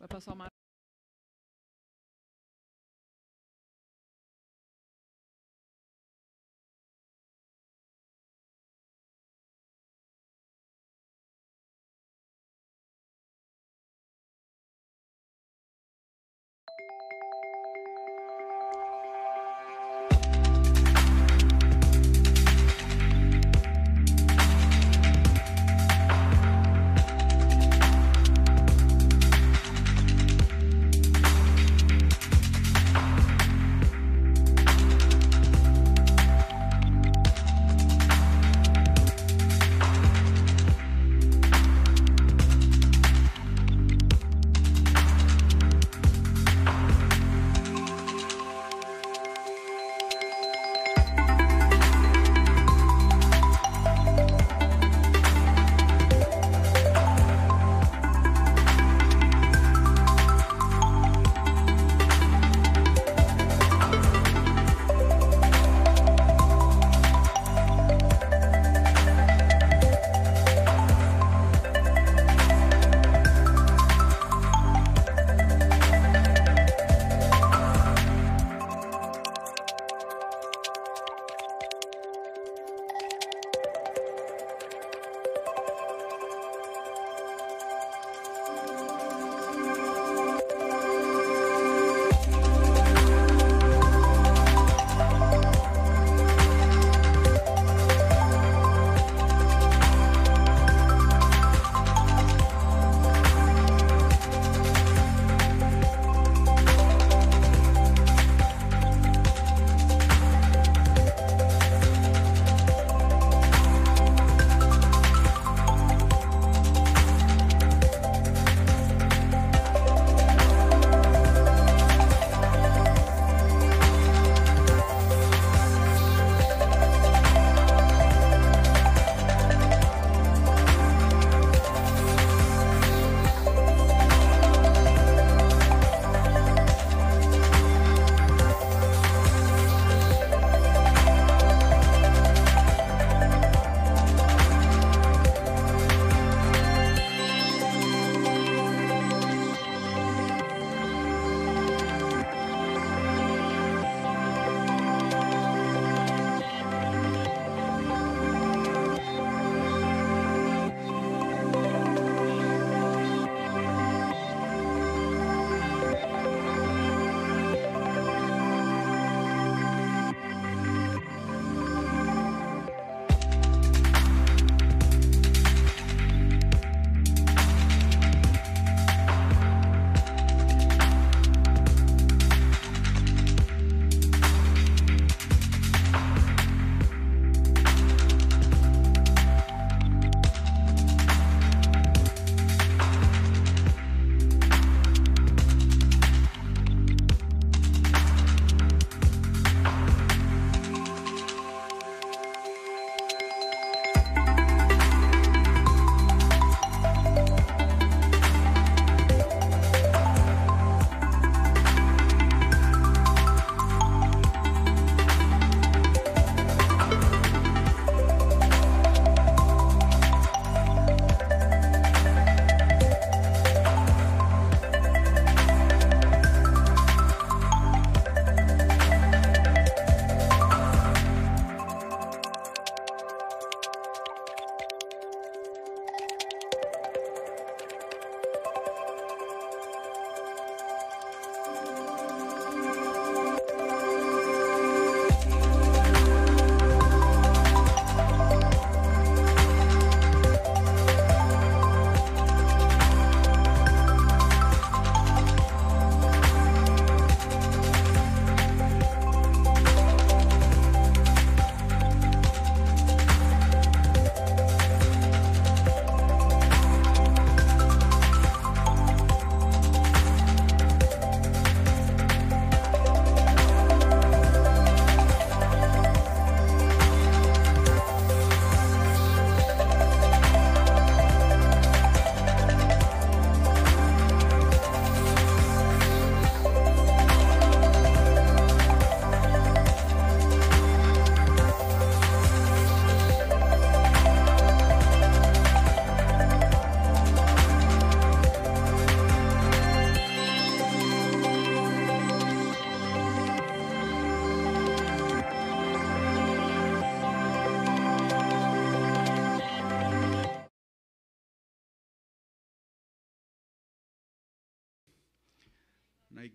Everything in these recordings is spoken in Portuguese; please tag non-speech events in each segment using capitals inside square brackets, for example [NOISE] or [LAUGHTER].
Vai passar uma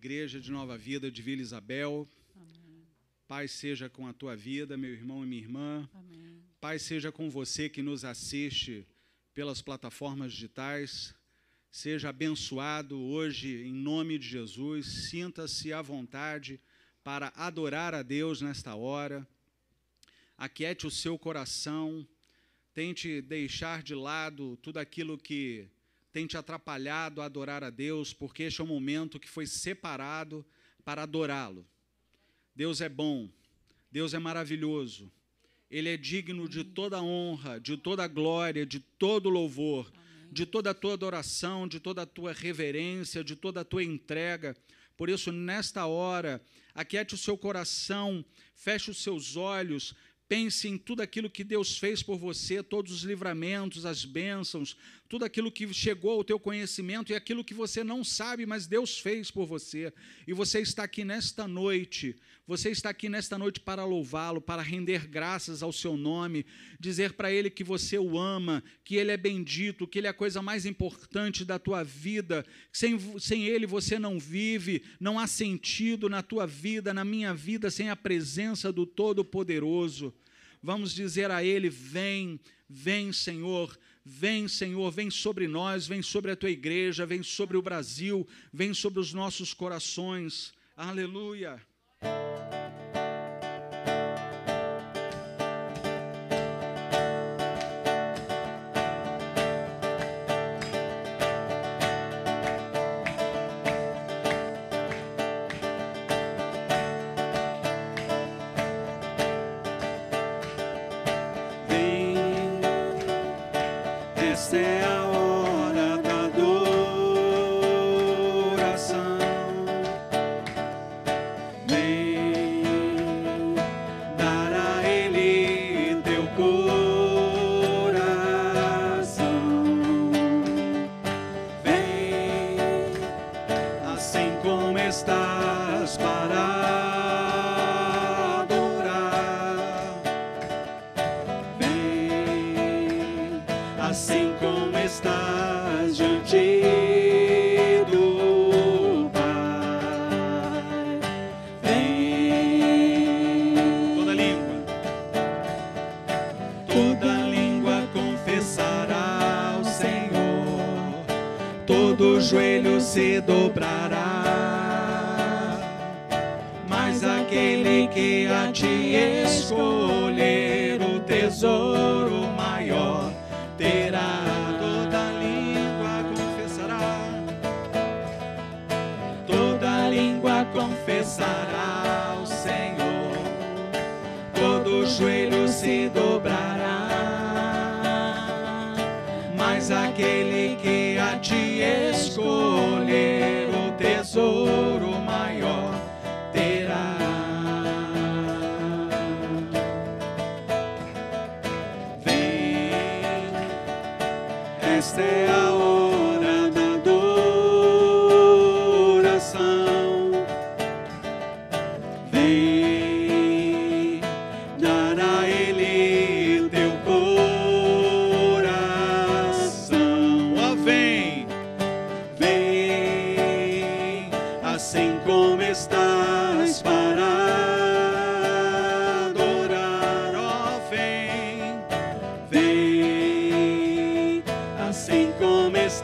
Igreja de Nova Vida de Vila Isabel. Amém. Paz seja com a tua vida, meu irmão e minha irmã. Amém. Paz seja com você que nos assiste pelas plataformas digitais. Seja abençoado hoje em nome de Jesus. Sinta-se à vontade para adorar a Deus nesta hora. Aquiete o seu coração. Tente deixar de lado tudo aquilo que tem te atrapalhado a adorar a Deus, porque este é o momento que foi separado para adorá-lo. Deus é bom, Deus é maravilhoso, Ele é digno de toda honra, de toda glória, de todo louvor, de toda a tua adoração, de toda a tua reverência, de toda a tua entrega. Por isso, nesta hora, aquiete o seu coração, feche os seus olhos, Pense em tudo aquilo que Deus fez por você, todos os livramentos, as bênçãos, tudo aquilo que chegou ao teu conhecimento e aquilo que você não sabe, mas Deus fez por você. E você está aqui nesta noite, você está aqui nesta noite para louvá-lo, para render graças ao seu nome, dizer para ele que você o ama, que ele é bendito, que ele é a coisa mais importante da tua vida. Sem, sem ele você não vive, não há sentido na tua vida, na minha vida, sem a presença do Todo-Poderoso. Vamos dizer a Ele: Vem, vem, Senhor, vem, Senhor, vem sobre nós, vem sobre a tua igreja, vem sobre o Brasil, vem sobre os nossos corações. Aleluia.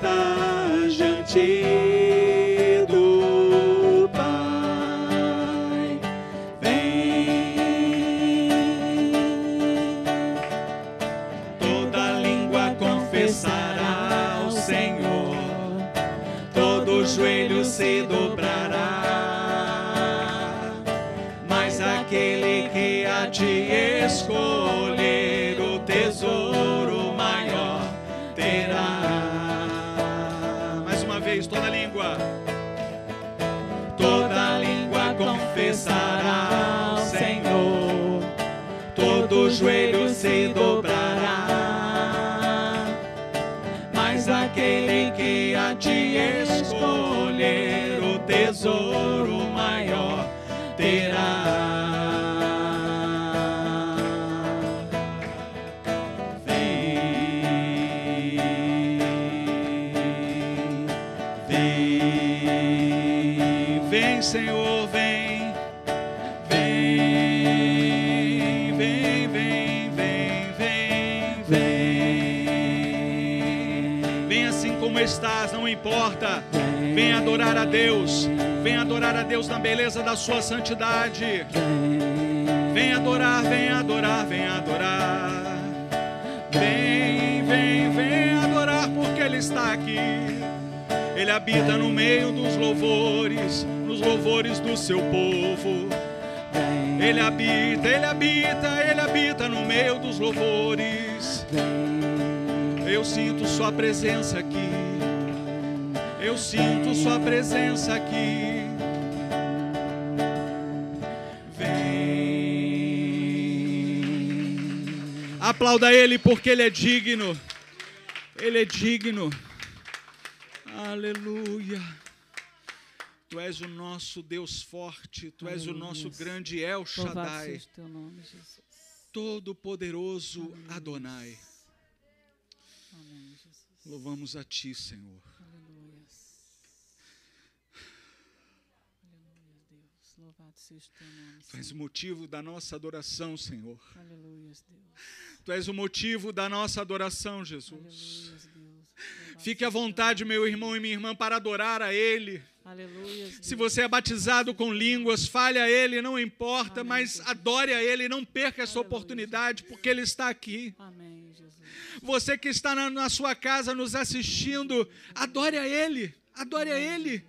esta gente. Adorar a Deus. Vem adorar a Deus na beleza da sua santidade. Vem adorar, vem adorar, vem adorar. Vem, vem, vem adorar porque Ele está aqui. Ele habita no meio dos louvores, nos louvores do seu povo. Ele habita, ele habita, ele habita no meio dos louvores. Eu sinto Sua presença aqui. Eu sinto Sua presença aqui. Vem. Aplauda Ele porque Ele é digno. Ele é digno. Aleluia. Tu és o nosso Deus forte, tu és o nosso grande El Shaddai, todo-poderoso Adonai. Amém. Louvamos a ti, Senhor. Aleluia. Aleluia, Deus. Louvado seja o teu nome. Tu és o motivo da nossa adoração, Senhor. Aleluia, Deus. Tu és o motivo da nossa adoração, Jesus. Aleluia, Fique à vontade, meu irmão e minha irmã, para adorar a Ele. Aleluia. Se você é batizado com línguas, fale a Ele, não importa, Amém, mas Jesus. adore a Ele, não perca essa Aleluia, oportunidade, porque Ele está aqui. Amém. Você que está na, na sua casa nos assistindo, adore a Ele, adore a Ele.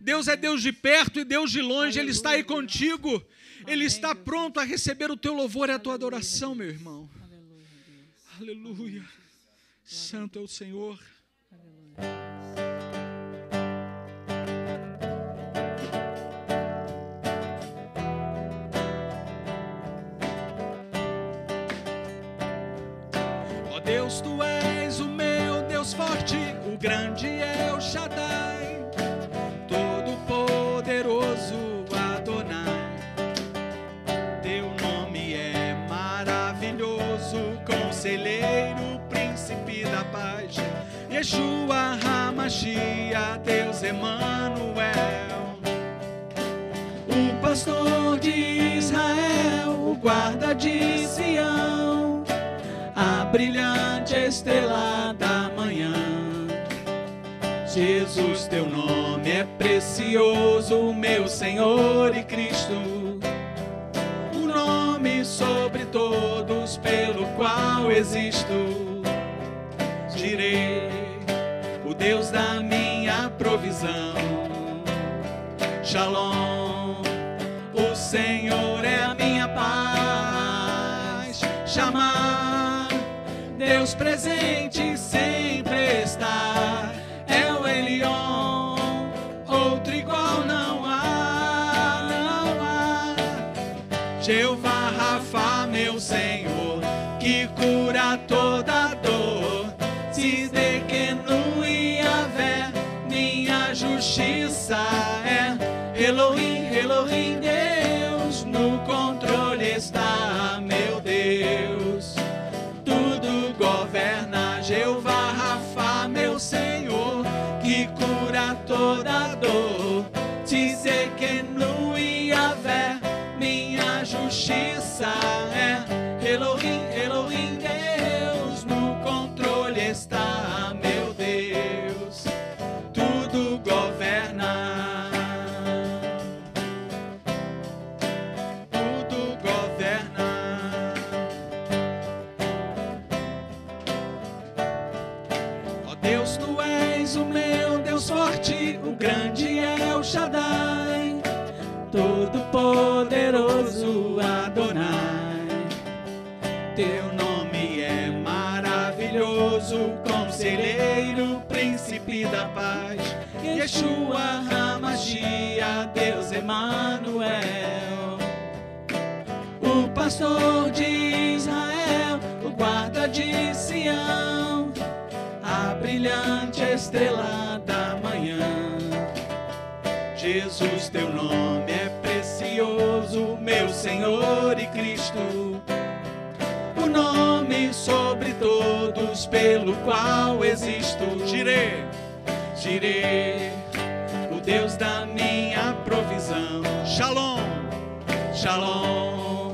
Deus é Deus de perto e Deus de longe, Ele está aí contigo. Ele está pronto a receber o teu louvor e a tua adoração, meu irmão. Aleluia. Santo é o Senhor. Ó Deus, tu és o meu Deus forte, o grande é o Shaddai, Yeshua Hamashia, Deus Emanuel. O pastor de Israel, o guarda de Sião a brilhante estrela da manhã. Jesus, teu nome é precioso, meu Senhor e Cristo. O nome sobre todos pelo qual existo. Deus da minha provisão. Shalom, o Senhor é a minha paz. Chamar, Deus presente justiça da paz. Yeshua Hamashia, Deus Emanuel. O pastor de Israel, o guarda de Sião, a brilhante estrela da manhã. Jesus, teu nome é precioso, meu Senhor e Cristo. O nome sobre todos pelo qual existo. Girei, girei, o Deus da minha provisão. provisão. Shalom, shalom.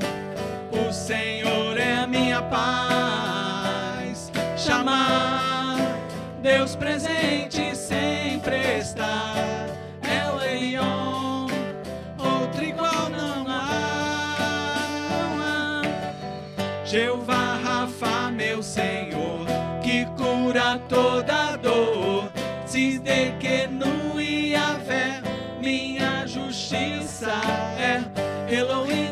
O Senhor é a minha paz. Chamar Deus presente De que no Iavé, minha justiça é. Elohim,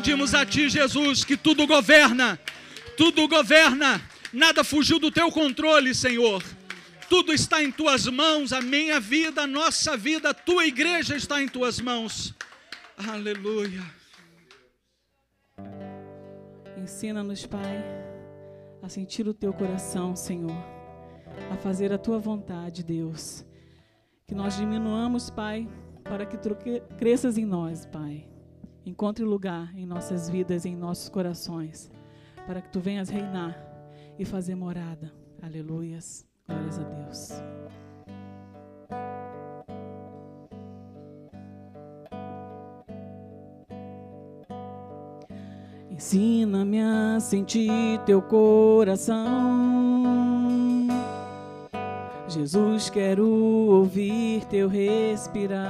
Aplaudimos a Ti, Jesus, que tudo governa. Tudo governa. Nada fugiu do Teu controle, Senhor. Tudo está em Tuas mãos. A minha vida, a nossa vida, a Tua igreja está em Tuas mãos. Aleluia. Ensina-nos, Pai, a sentir o teu coração, Senhor, a fazer a tua vontade, Deus. Que nós diminuamos, Pai, para que tu cre- cresças em nós, Pai. Encontre lugar em nossas vidas, em nossos corações, para que tu venhas reinar e fazer morada. Aleluias. Glórias a Deus. Ensina-me a sentir teu coração. Jesus, quero ouvir teu respirar.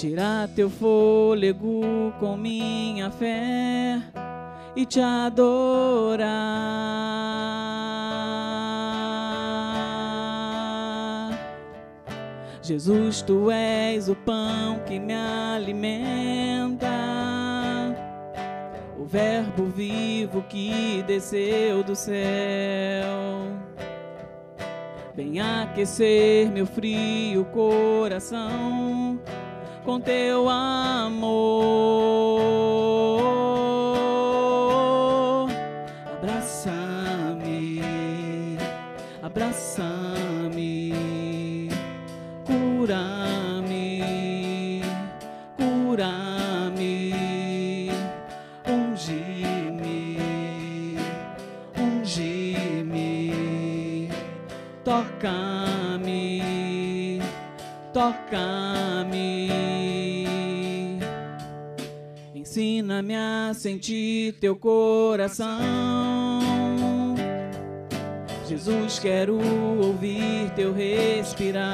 Tirar teu fôlego com minha fé e te adorar. Jesus, tu és o pão que me alimenta, o Verbo vivo que desceu do céu. Vem aquecer meu frio coração com teu amor. Abraça-me, abraça-me, cura-me, sentir teu coração. Jesus, quero ouvir teu respirar.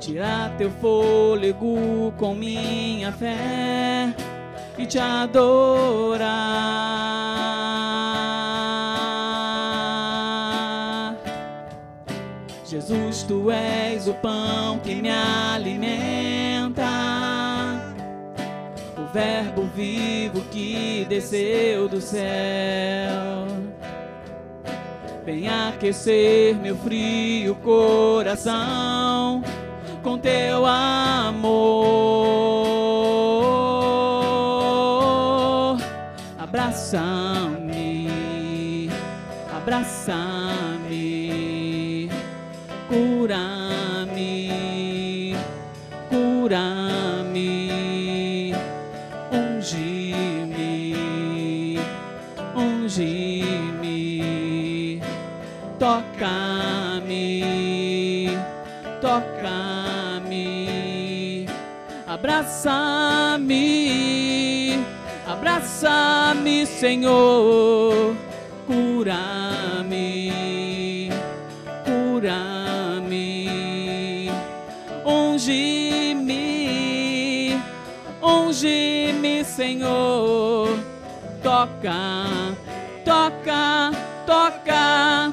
Tirar teu fôlego com minha fé e te adorar. Jesus, tu és o pão que me alimenta, Verbo vivo que desceu do céu. Vem aquecer meu frio coração com teu amor. Abraça-me, abraça-me, abraça-me, abraça-me, Senhor, cura-me, cura-me, unge-me, unge-me, Senhor, toca, toca, toca,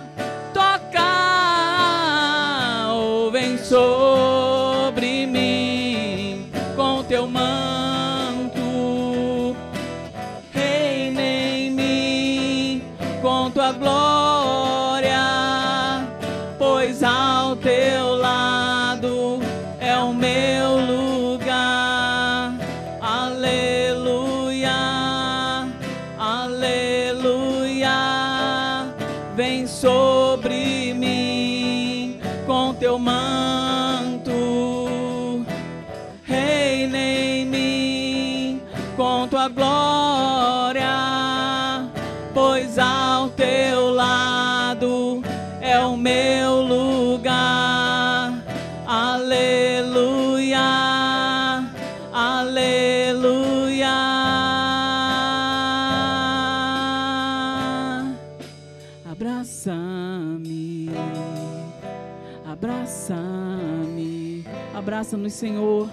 abraça-nos, Senhor.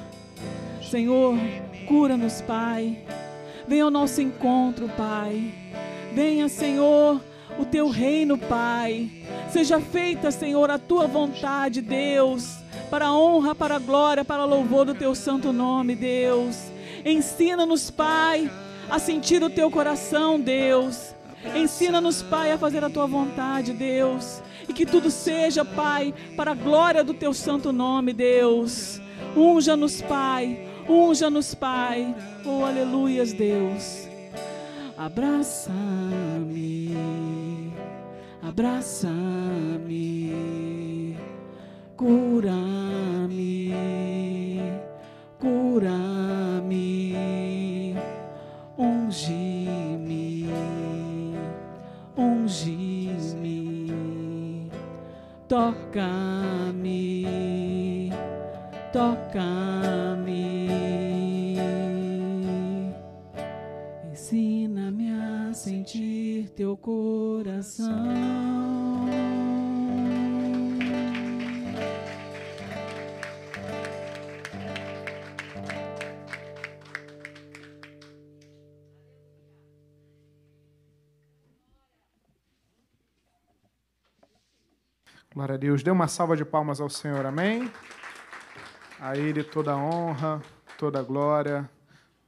Senhor, cura-nos, Pai. Venha ao nosso encontro, Pai. Venha, Senhor, o teu reino, Pai. Seja feita, Senhor, a tua vontade, Deus, para a honra, para a glória, para o louvor do teu santo nome, Deus. Ensina-nos, Pai, a sentir o teu coração, Deus. Ensina-nos, Pai, a fazer a tua vontade, Deus. E que tudo seja, Pai, para a glória do teu santo nome, Deus. Unja-nos, Pai. Unja-nos, Pai. Oh, aleluias, Deus. Abraça-me. Abraça-me. Cura-me. Cura-me. Unge-me. Toca-me. Toca-me. Ensina-me a sentir teu coração. Glória a Deus. Dê uma salva de palmas ao Senhor, amém? A Ele toda a honra, toda a glória,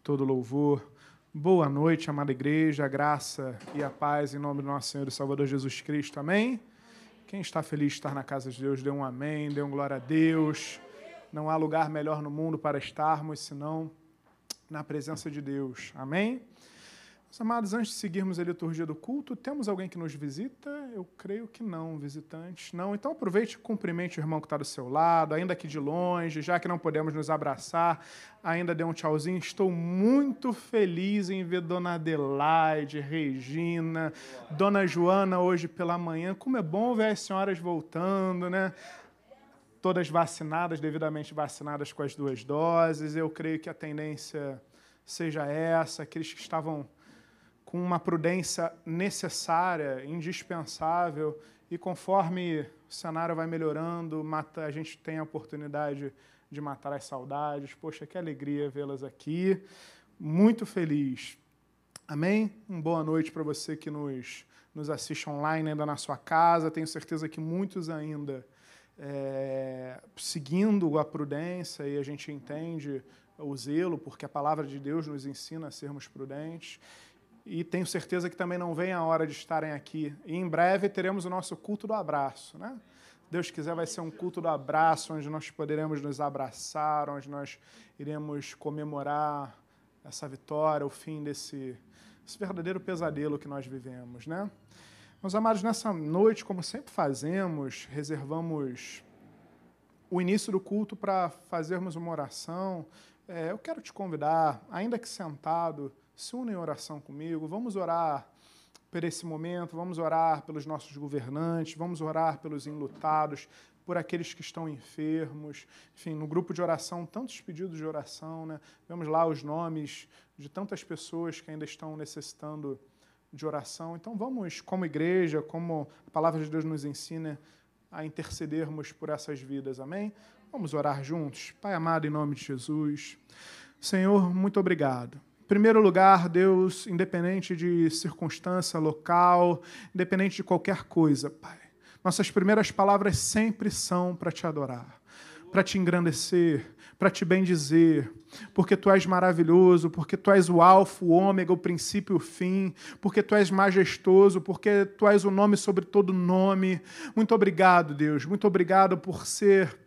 todo o louvor. Boa noite, amada igreja, a graça e a paz em nome do nosso Senhor e Salvador Jesus Cristo, amém? Quem está feliz de estar na casa de Deus, dê um amém, dê um glória a Deus. Não há lugar melhor no mundo para estarmos senão na presença de Deus, amém? Amados, antes de seguirmos a liturgia do culto, temos alguém que nos visita? Eu creio que não, visitantes. Não, então aproveite e cumprimente o irmão que está do seu lado, ainda que de longe, já que não podemos nos abraçar, ainda dê um tchauzinho. Estou muito feliz em ver Dona Adelaide, Regina, Dona Joana hoje pela manhã. Como é bom ver as senhoras voltando, né? Todas vacinadas, devidamente vacinadas com as duas doses. Eu creio que a tendência seja essa, aqueles que estavam com uma prudência necessária, indispensável, e conforme o cenário vai melhorando, mata, a gente tem a oportunidade de matar as saudades. Poxa, que alegria vê-las aqui. Muito feliz. Amém? Uma boa noite para você que nos, nos assiste online ainda na sua casa. Tenho certeza que muitos ainda é, seguindo a prudência e a gente entende o zelo, porque a palavra de Deus nos ensina a sermos prudentes e tenho certeza que também não vem a hora de estarem aqui. E em breve teremos o nosso culto do abraço, né? Deus quiser, vai ser um culto do abraço, onde nós poderemos nos abraçar, onde nós iremos comemorar essa vitória, o fim desse, verdadeiro pesadelo que nós vivemos, né? Meus amados, nessa noite, como sempre fazemos, reservamos o início do culto para fazermos uma oração. É, eu quero te convidar, ainda que sentado, se une em oração comigo, vamos orar por esse momento, vamos orar pelos nossos governantes, vamos orar pelos enlutados, por aqueles que estão enfermos. Enfim, no grupo de oração, tantos pedidos de oração, né? Vemos lá os nomes de tantas pessoas que ainda estão necessitando de oração. Então vamos, como igreja, como a palavra de Deus nos ensina, a intercedermos por essas vidas. Amém? Vamos orar juntos. Pai amado, em nome de Jesus. Senhor, muito obrigado primeiro lugar, Deus, independente de circunstância local, independente de qualquer coisa, Pai. Nossas primeiras palavras sempre são para te adorar, para te engrandecer, para te bendizer, porque tu és maravilhoso, porque tu és o alfa, o ômega, o princípio e o fim, porque tu és majestoso, porque tu és o nome sobre todo nome. Muito obrigado, Deus. Muito obrigado por ser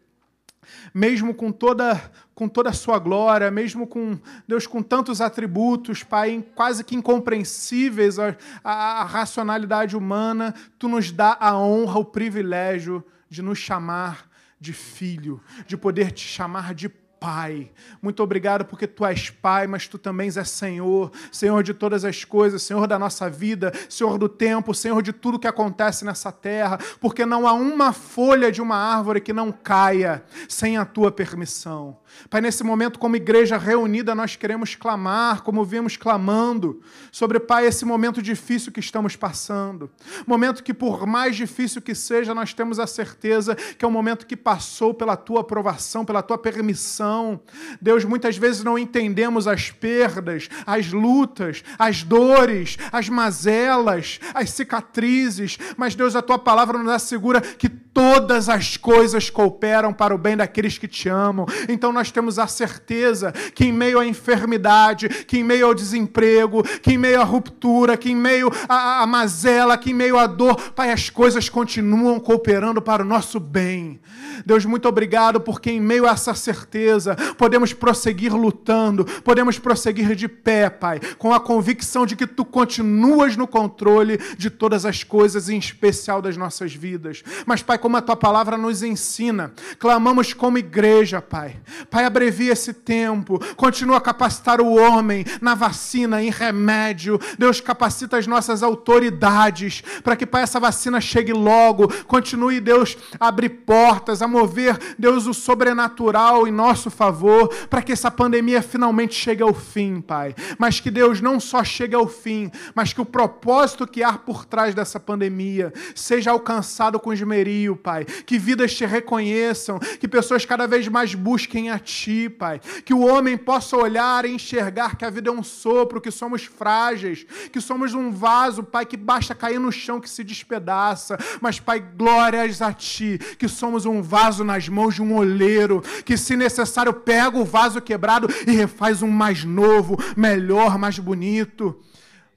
mesmo com toda com toda a sua glória, mesmo com Deus com tantos atributos, Pai, quase que incompreensíveis à, racionalidade humana, tu nos dá a honra, o privilégio de nos chamar de filho, de poder te chamar de Pai. Muito obrigado porque tu és Pai, mas tu também és Senhor, Senhor de todas as coisas, Senhor da nossa vida, Senhor do tempo, Senhor de tudo que acontece nessa terra, porque não há uma folha de uma árvore que não caia sem a tua permissão. Pai, nesse momento, como igreja reunida, nós queremos clamar, como vimos clamando, sobre, Pai, esse momento difícil que estamos passando. Momento que, por mais difícil que seja, nós temos a certeza que é um momento que passou pela tua aprovação, pela tua permissão. Deus, muitas vezes não entendemos as perdas, as lutas, as dores, as mazelas, as cicatrizes, mas, Deus, a tua palavra nos assegura que todas as coisas cooperam para o bem daqueles que te amam. Então, nós temos a certeza que em meio à enfermidade, que em meio ao desemprego, que em meio à ruptura, que em meio à, à mazela, que em meio à dor, Pai, as coisas continuam cooperando para o nosso bem. Deus, muito obrigado porque em meio a essa certeza podemos prosseguir lutando, podemos prosseguir de pé, Pai, com a convicção de que Tu continuas no controle de todas as coisas, em especial das nossas vidas. Mas, Pai, como a Tua palavra nos ensina, clamamos como igreja, Pai. Pai, abrevia esse tempo, continua a capacitar o homem na vacina, em remédio. Deus, capacita as nossas autoridades para que, Pai, essa vacina chegue logo. Continue, Deus, a abrir portas, a mover, Deus, o sobrenatural em nosso favor, para que essa pandemia finalmente chegue ao fim, Pai. Mas que Deus não só chegue ao fim, mas que o propósito que há por trás dessa pandemia seja alcançado com esmerio, Pai. Que vidas te reconheçam, que pessoas cada vez mais busquem a Ti, Pai. Que o homem possa olhar e enxergar que a vida é um sopro, que somos frágeis, que somos um vaso, Pai, que basta cair no chão que se despedaça. Mas, Pai, glórias a Ti, que somos um vaso nas mãos de um oleiro, que, se necessário, pega o vaso quebrado e refaz um mais novo, melhor, mais bonito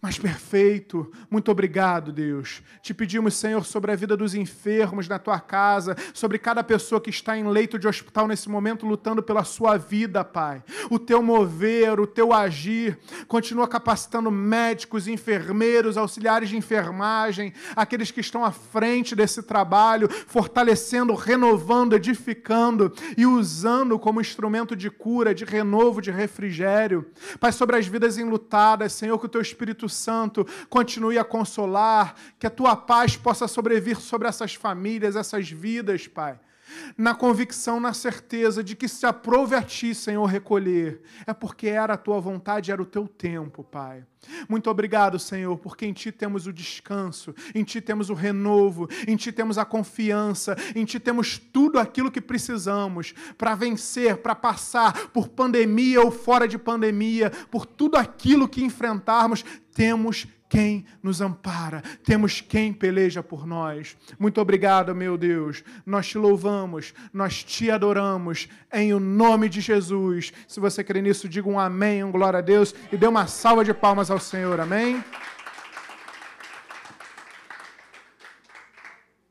mais perfeito. Muito obrigado, Deus. Te pedimos, Senhor, sobre a vida dos enfermos na tua casa, sobre cada pessoa que está em leito de hospital nesse momento lutando pela sua vida, Pai. O teu mover, o teu agir, continua capacitando médicos, enfermeiros, auxiliares de enfermagem, aqueles que estão à frente desse trabalho, fortalecendo, renovando, edificando e usando como instrumento de cura, de renovo, de refrigério. Pai, sobre as vidas enlutadas, Senhor, que o teu Espírito Santo continue a consolar, que a tua paz possa sobrevir sobre essas famílias, essas vidas, Pai. Na convicção, na certeza de que se aprove a ti, Senhor, recolher, é porque era a tua vontade, era o teu tempo, Pai. Muito obrigado, Senhor, porque em Ti temos o descanso, em Ti temos o renovo, em Ti temos a confiança, em Ti temos tudo aquilo que precisamos para vencer, para passar por pandemia ou fora de pandemia, por tudo aquilo que enfrentarmos, temos quem nos ampara, temos quem peleja por nós. Muito obrigado, meu Deus. Nós te louvamos, nós te adoramos, em o nome de Jesus. Se você crê nisso, diga um amém, um glória a Deus e dê uma salva de palmas ao Senhor. Amém.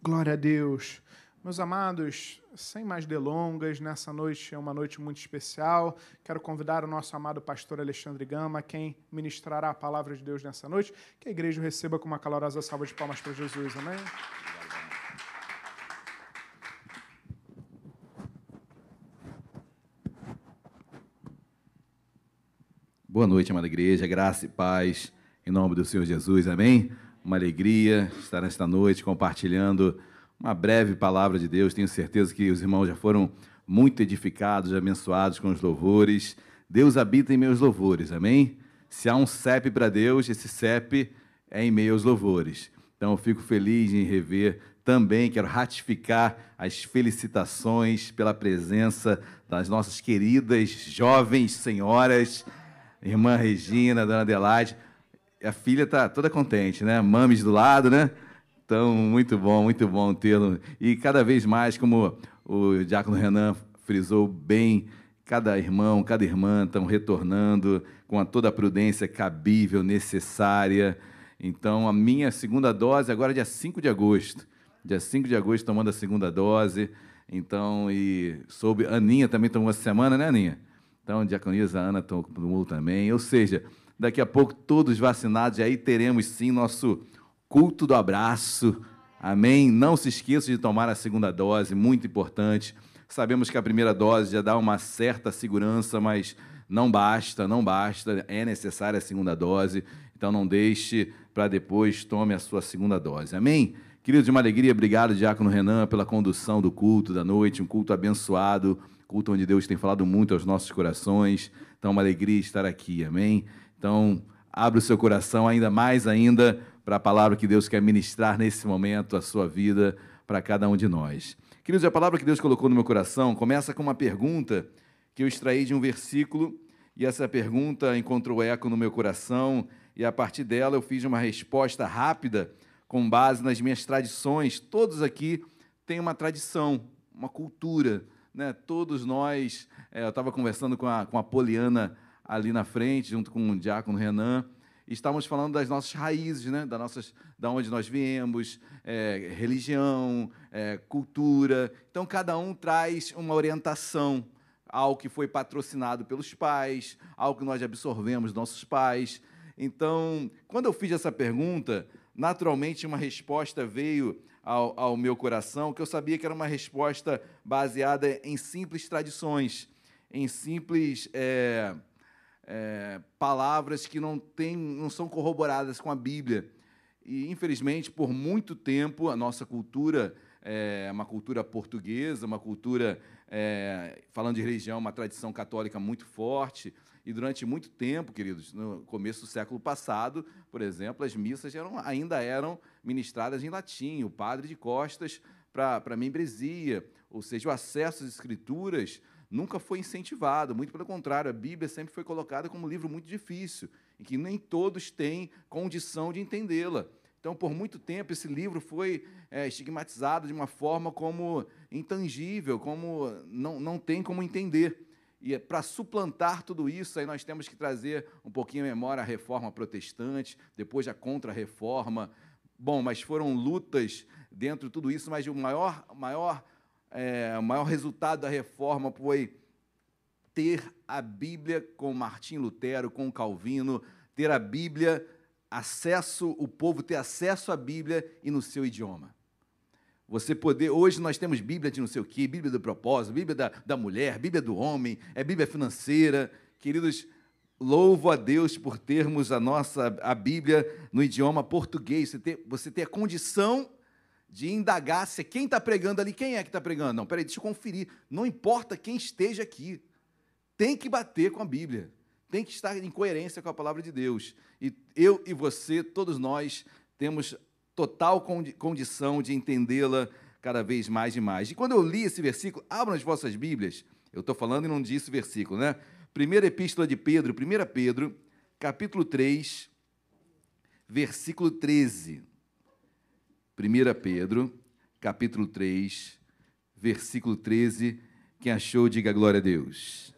Glória a Deus. Meus amados, sem mais delongas, nessa noite é uma noite muito especial. Quero convidar o nosso amado pastor Alexandre Gama, quem ministrará a palavra de Deus nessa noite, que a igreja receba com uma calorosa salva de palmas para Jesus. Amém? Boa noite, amada igreja, graça e paz em nome do Senhor Jesus, amém? Uma alegria estar nesta noite compartilhando uma breve palavra de Deus. Tenho certeza que os irmãos já foram muito edificados, abençoados com os louvores. Deus habita em meus louvores, amém? Se há um CEP para Deus, esse CEP é em aos louvores. Então eu fico feliz em rever também, quero ratificar as felicitações pela presença das nossas queridas jovens senhoras, irmã Regina, dona Adelaide. A filha está toda contente, né? Mames do lado, né? Então, muito bom, muito bom tê-lo. E cada vez mais, como o Diácono Renan frisou bem, cada irmão, cada irmã estão retornando com a toda a prudência cabível, necessária. Então, a minha segunda dose agora é dia 5 de agosto. Dia 5 de agosto, tomando a segunda dose. Então, e soube, Aninha também tomou essa semana, né, Aninha? Então, diaconisa Ana tomou também. Ou seja, daqui a pouco todos vacinados, e aí teremos sim nosso culto do abraço. Amém? Não se esqueça de tomar a segunda dose, muito importante. Sabemos que a primeira dose já dá uma certa segurança, mas não basta, não basta, é necessária a segunda dose. Então não deixe para depois, tome a sua segunda dose. Amém? Queridos, de uma alegria, obrigado, Diácono Renan, pela condução do culto da noite, um culto abençoado, culto onde Deus tem falado muito aos nossos corações. Então, uma alegria estar aqui, amém? Então, abra o seu coração ainda mais ainda para a palavra que Deus quer ministrar nesse momento, a sua vida, para cada um de nós. Queridos, a palavra que Deus colocou no meu coração começa com uma pergunta que eu extraí de um versículo, e essa pergunta encontrou eco no meu coração, e a partir dela eu fiz uma resposta rápida com base nas minhas tradições. Todos aqui têm uma tradição, uma cultura. Né? Todos nós, é, eu estava conversando com a, com a Poliana ali na frente, junto com o diácono Renan, estávamos falando das nossas raízes, né? da, nossas, da onde nós viemos, é, religião, é, cultura. Então, cada um traz uma orientação, algo que foi patrocinado pelos pais, algo que nós absorvemos nossos pais. Então, quando eu fiz essa pergunta, naturalmente uma resposta veio ao, ao, meu coração, que eu sabia que era uma resposta baseada em simples tradições, em simples é, é, palavras que não, tem, não são corroboradas com a Bíblia. E, infelizmente, por muito tempo, a nossa cultura é uma cultura portuguesa, uma cultura, é, falando de religião, uma tradição católica muito forte, e durante muito tempo, queridos, no começo do século passado, por exemplo, as missas eram, ainda eram ministradas em latim, o padre de costas para a membresia, ou seja, o acesso às escrituras nunca foi incentivado, muito pelo contrário, a Bíblia sempre foi colocada como um livro muito difícil, em que nem todos têm condição de entendê-la. Então, por muito tempo, esse livro foi é, estigmatizado de uma forma como intangível, como não, não tem como entender. E é para suplantar tudo isso, aí nós temos que trazer um pouquinho a memória a reforma protestante, depois a contra-reforma. Bom, mas foram lutas dentro de tudo isso, mas o maior, maior, é, o maior resultado da reforma foi ter a Bíblia com Martim Lutero, com Calvino, ter a Bíblia, acesso, o povo ter acesso à Bíblia e no seu idioma. Você poder. Hoje nós temos Bíblia de não sei o quê, Bíblia do propósito, Bíblia da, da mulher, Bíblia do homem, é Bíblia financeira. Queridos, louvo a Deus por termos a nossa a Bíblia no idioma português. Você ter, você ter a condição de indagar se quem está pregando ali, quem é que está pregando? Não, peraí, deixa eu conferir. Não importa quem esteja aqui, tem que bater com a Bíblia, tem que estar em coerência com a palavra de Deus. E eu e você, todos nós, temos total condição de entendê-la cada vez mais e mais. E quando eu li esse versículo, abram as vossas Bíblias, eu estou falando e não disse versículo, né? Primeira Epístola de Pedro, 1 Pedro, capítulo 3, versículo 13. 1 Pedro, capítulo 3, versículo 13. Quem achou, diga glória a Deus.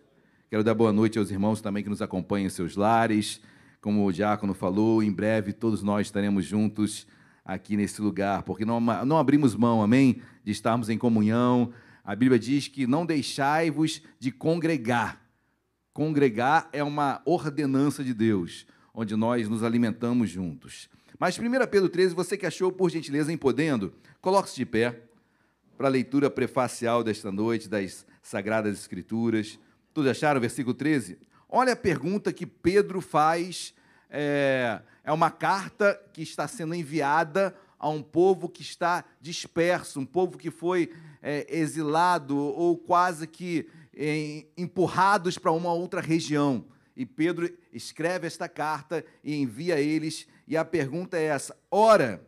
Quero dar boa noite aos irmãos também que nos acompanham em seus lares. Como o diácono falou, em breve todos nós estaremos juntos aqui nesse lugar, porque não, não abrimos mão, amém, de estarmos em comunhão. A Bíblia diz que não deixai-vos de congregar. Congregar é uma ordenança de Deus, onde nós nos alimentamos juntos. Mas 1 Pedro 13, você que achou, por gentileza, em podendo, coloque-se de pé para a leitura prefacial desta noite das Sagradas Escrituras. Todos acharam o versículo 13? Olha a pergunta que Pedro faz é, é uma carta que está sendo enviada a um povo que está disperso, um povo que foi é, exilado ou quase que é, empurrados para uma outra região. E Pedro escreve esta carta e envia eles, e a pergunta é essa: Ora,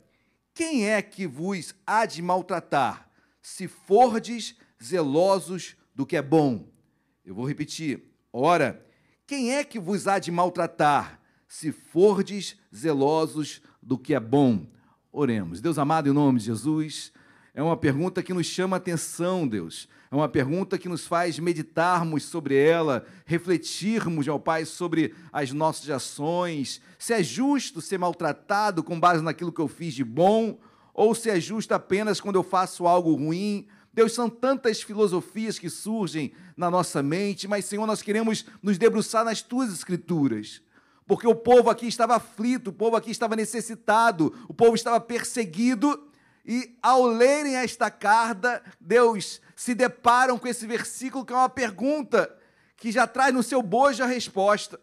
quem é que vos há de maltratar, se fordes zelosos do que é bom? Eu vou repetir: Ora, quem é que vos há de maltratar, se fordes zelosos do que é bom. Oremos. Deus amado, em nome de Jesus, é uma pergunta que nos chama a atenção, Deus. É uma pergunta que nos faz meditarmos sobre ela, refletirmos, ó Pai, sobre as nossas ações. Se é justo ser maltratado com base naquilo que eu fiz de bom, ou se é justo apenas quando eu faço algo ruim, Deus, são tantas filosofias que surgem na nossa mente, mas, Senhor, nós queremos nos debruçar nas tuas escrituras. Porque o povo aqui estava aflito, o povo aqui estava necessitado, o povo estava perseguido, e ao lerem esta carta, Deus se deparam com esse versículo que é uma pergunta que já traz no seu bojo a resposta.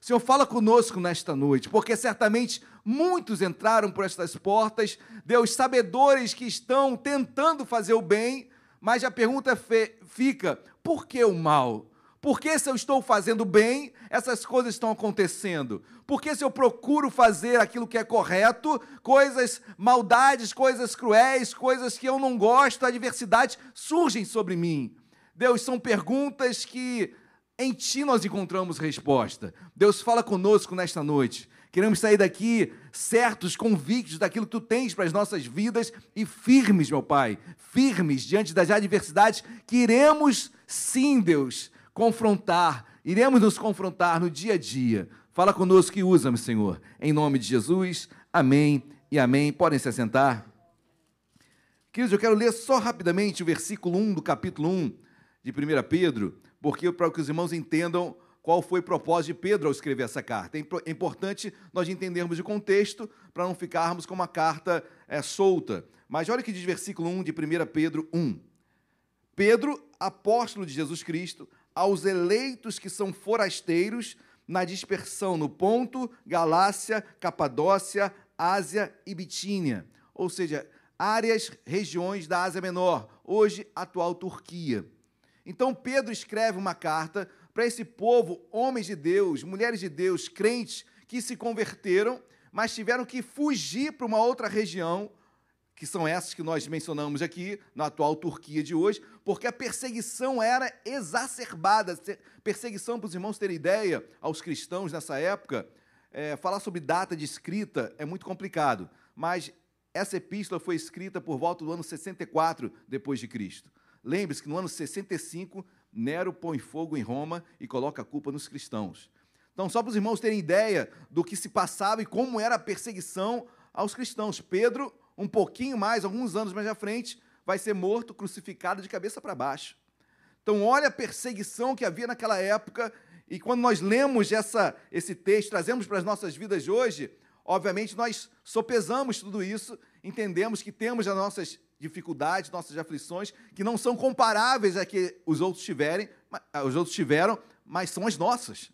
Senhor, fala conosco nesta noite, porque certamente muitos entraram por estas portas, Deus, sabedores que estão tentando fazer o bem, mas a pergunta fica: por que o mal? Por que se eu estou fazendo bem, essas coisas estão acontecendo? Por que se eu procuro fazer aquilo que é correto, coisas, maldades, coisas cruéis, coisas que eu não gosto, adversidades surgem sobre mim? Deus, são perguntas que em Ti nós encontramos resposta. Deus fala conosco nesta noite. Queremos sair daqui certos, convictos daquilo que Tu tens para as nossas vidas e firmes, meu Pai, firmes diante das adversidades que iremos, sim, Deus, confrontar, iremos nos confrontar no dia a dia. Fala conosco e usa-me, Senhor. Em nome de Jesus, amém e amém. Podem se assentar. Queridos, eu quero ler só rapidamente o versículo 1 do capítulo 1 de 1 Pedro porque para que os irmãos entendam qual foi o propósito de Pedro ao escrever essa carta. É importante nós entendermos o contexto para não ficarmos com uma carta é, solta. Mas olha o que diz versículo 1 de 1 Pedro 1. Pedro, apóstolo de Jesus Cristo, aos eleitos que são forasteiros na dispersão no Ponto, Galácia, Capadócia, Ásia e Bitínia, ou seja, áreas, regiões da Ásia Menor, hoje atual Turquia. Então Pedro escreve uma carta para esse povo, homens de Deus, mulheres de Deus, crentes que se converteram, mas tiveram que fugir para uma outra região, que são essas que nós mencionamos aqui, na atual Turquia de hoje, porque a perseguição era exacerbada. Perseguição, para os irmãos terem ideia, aos cristãos nessa época, é, falar sobre data de escrita é muito complicado, mas essa epístola foi escrita por volta do ano 64 depois de Cristo. Lembre-se que no ano 65, Nero põe fogo em Roma e coloca a culpa nos cristãos. Então, só para os irmãos terem ideia do que se passava e como era a perseguição aos cristãos. Pedro, um pouquinho mais, alguns anos mais à frente, vai ser morto, crucificado de cabeça para baixo. Então, olha a perseguição que havia naquela época, e quando nós lemos essa, esse texto, trazemos para as nossas vidas hoje, obviamente nós sopesamos tudo isso, entendemos que temos as nossas dificuldades, nossas aflições, que não são comparáveis a que os outros tiverem, os outros tiveram, mas são as nossas.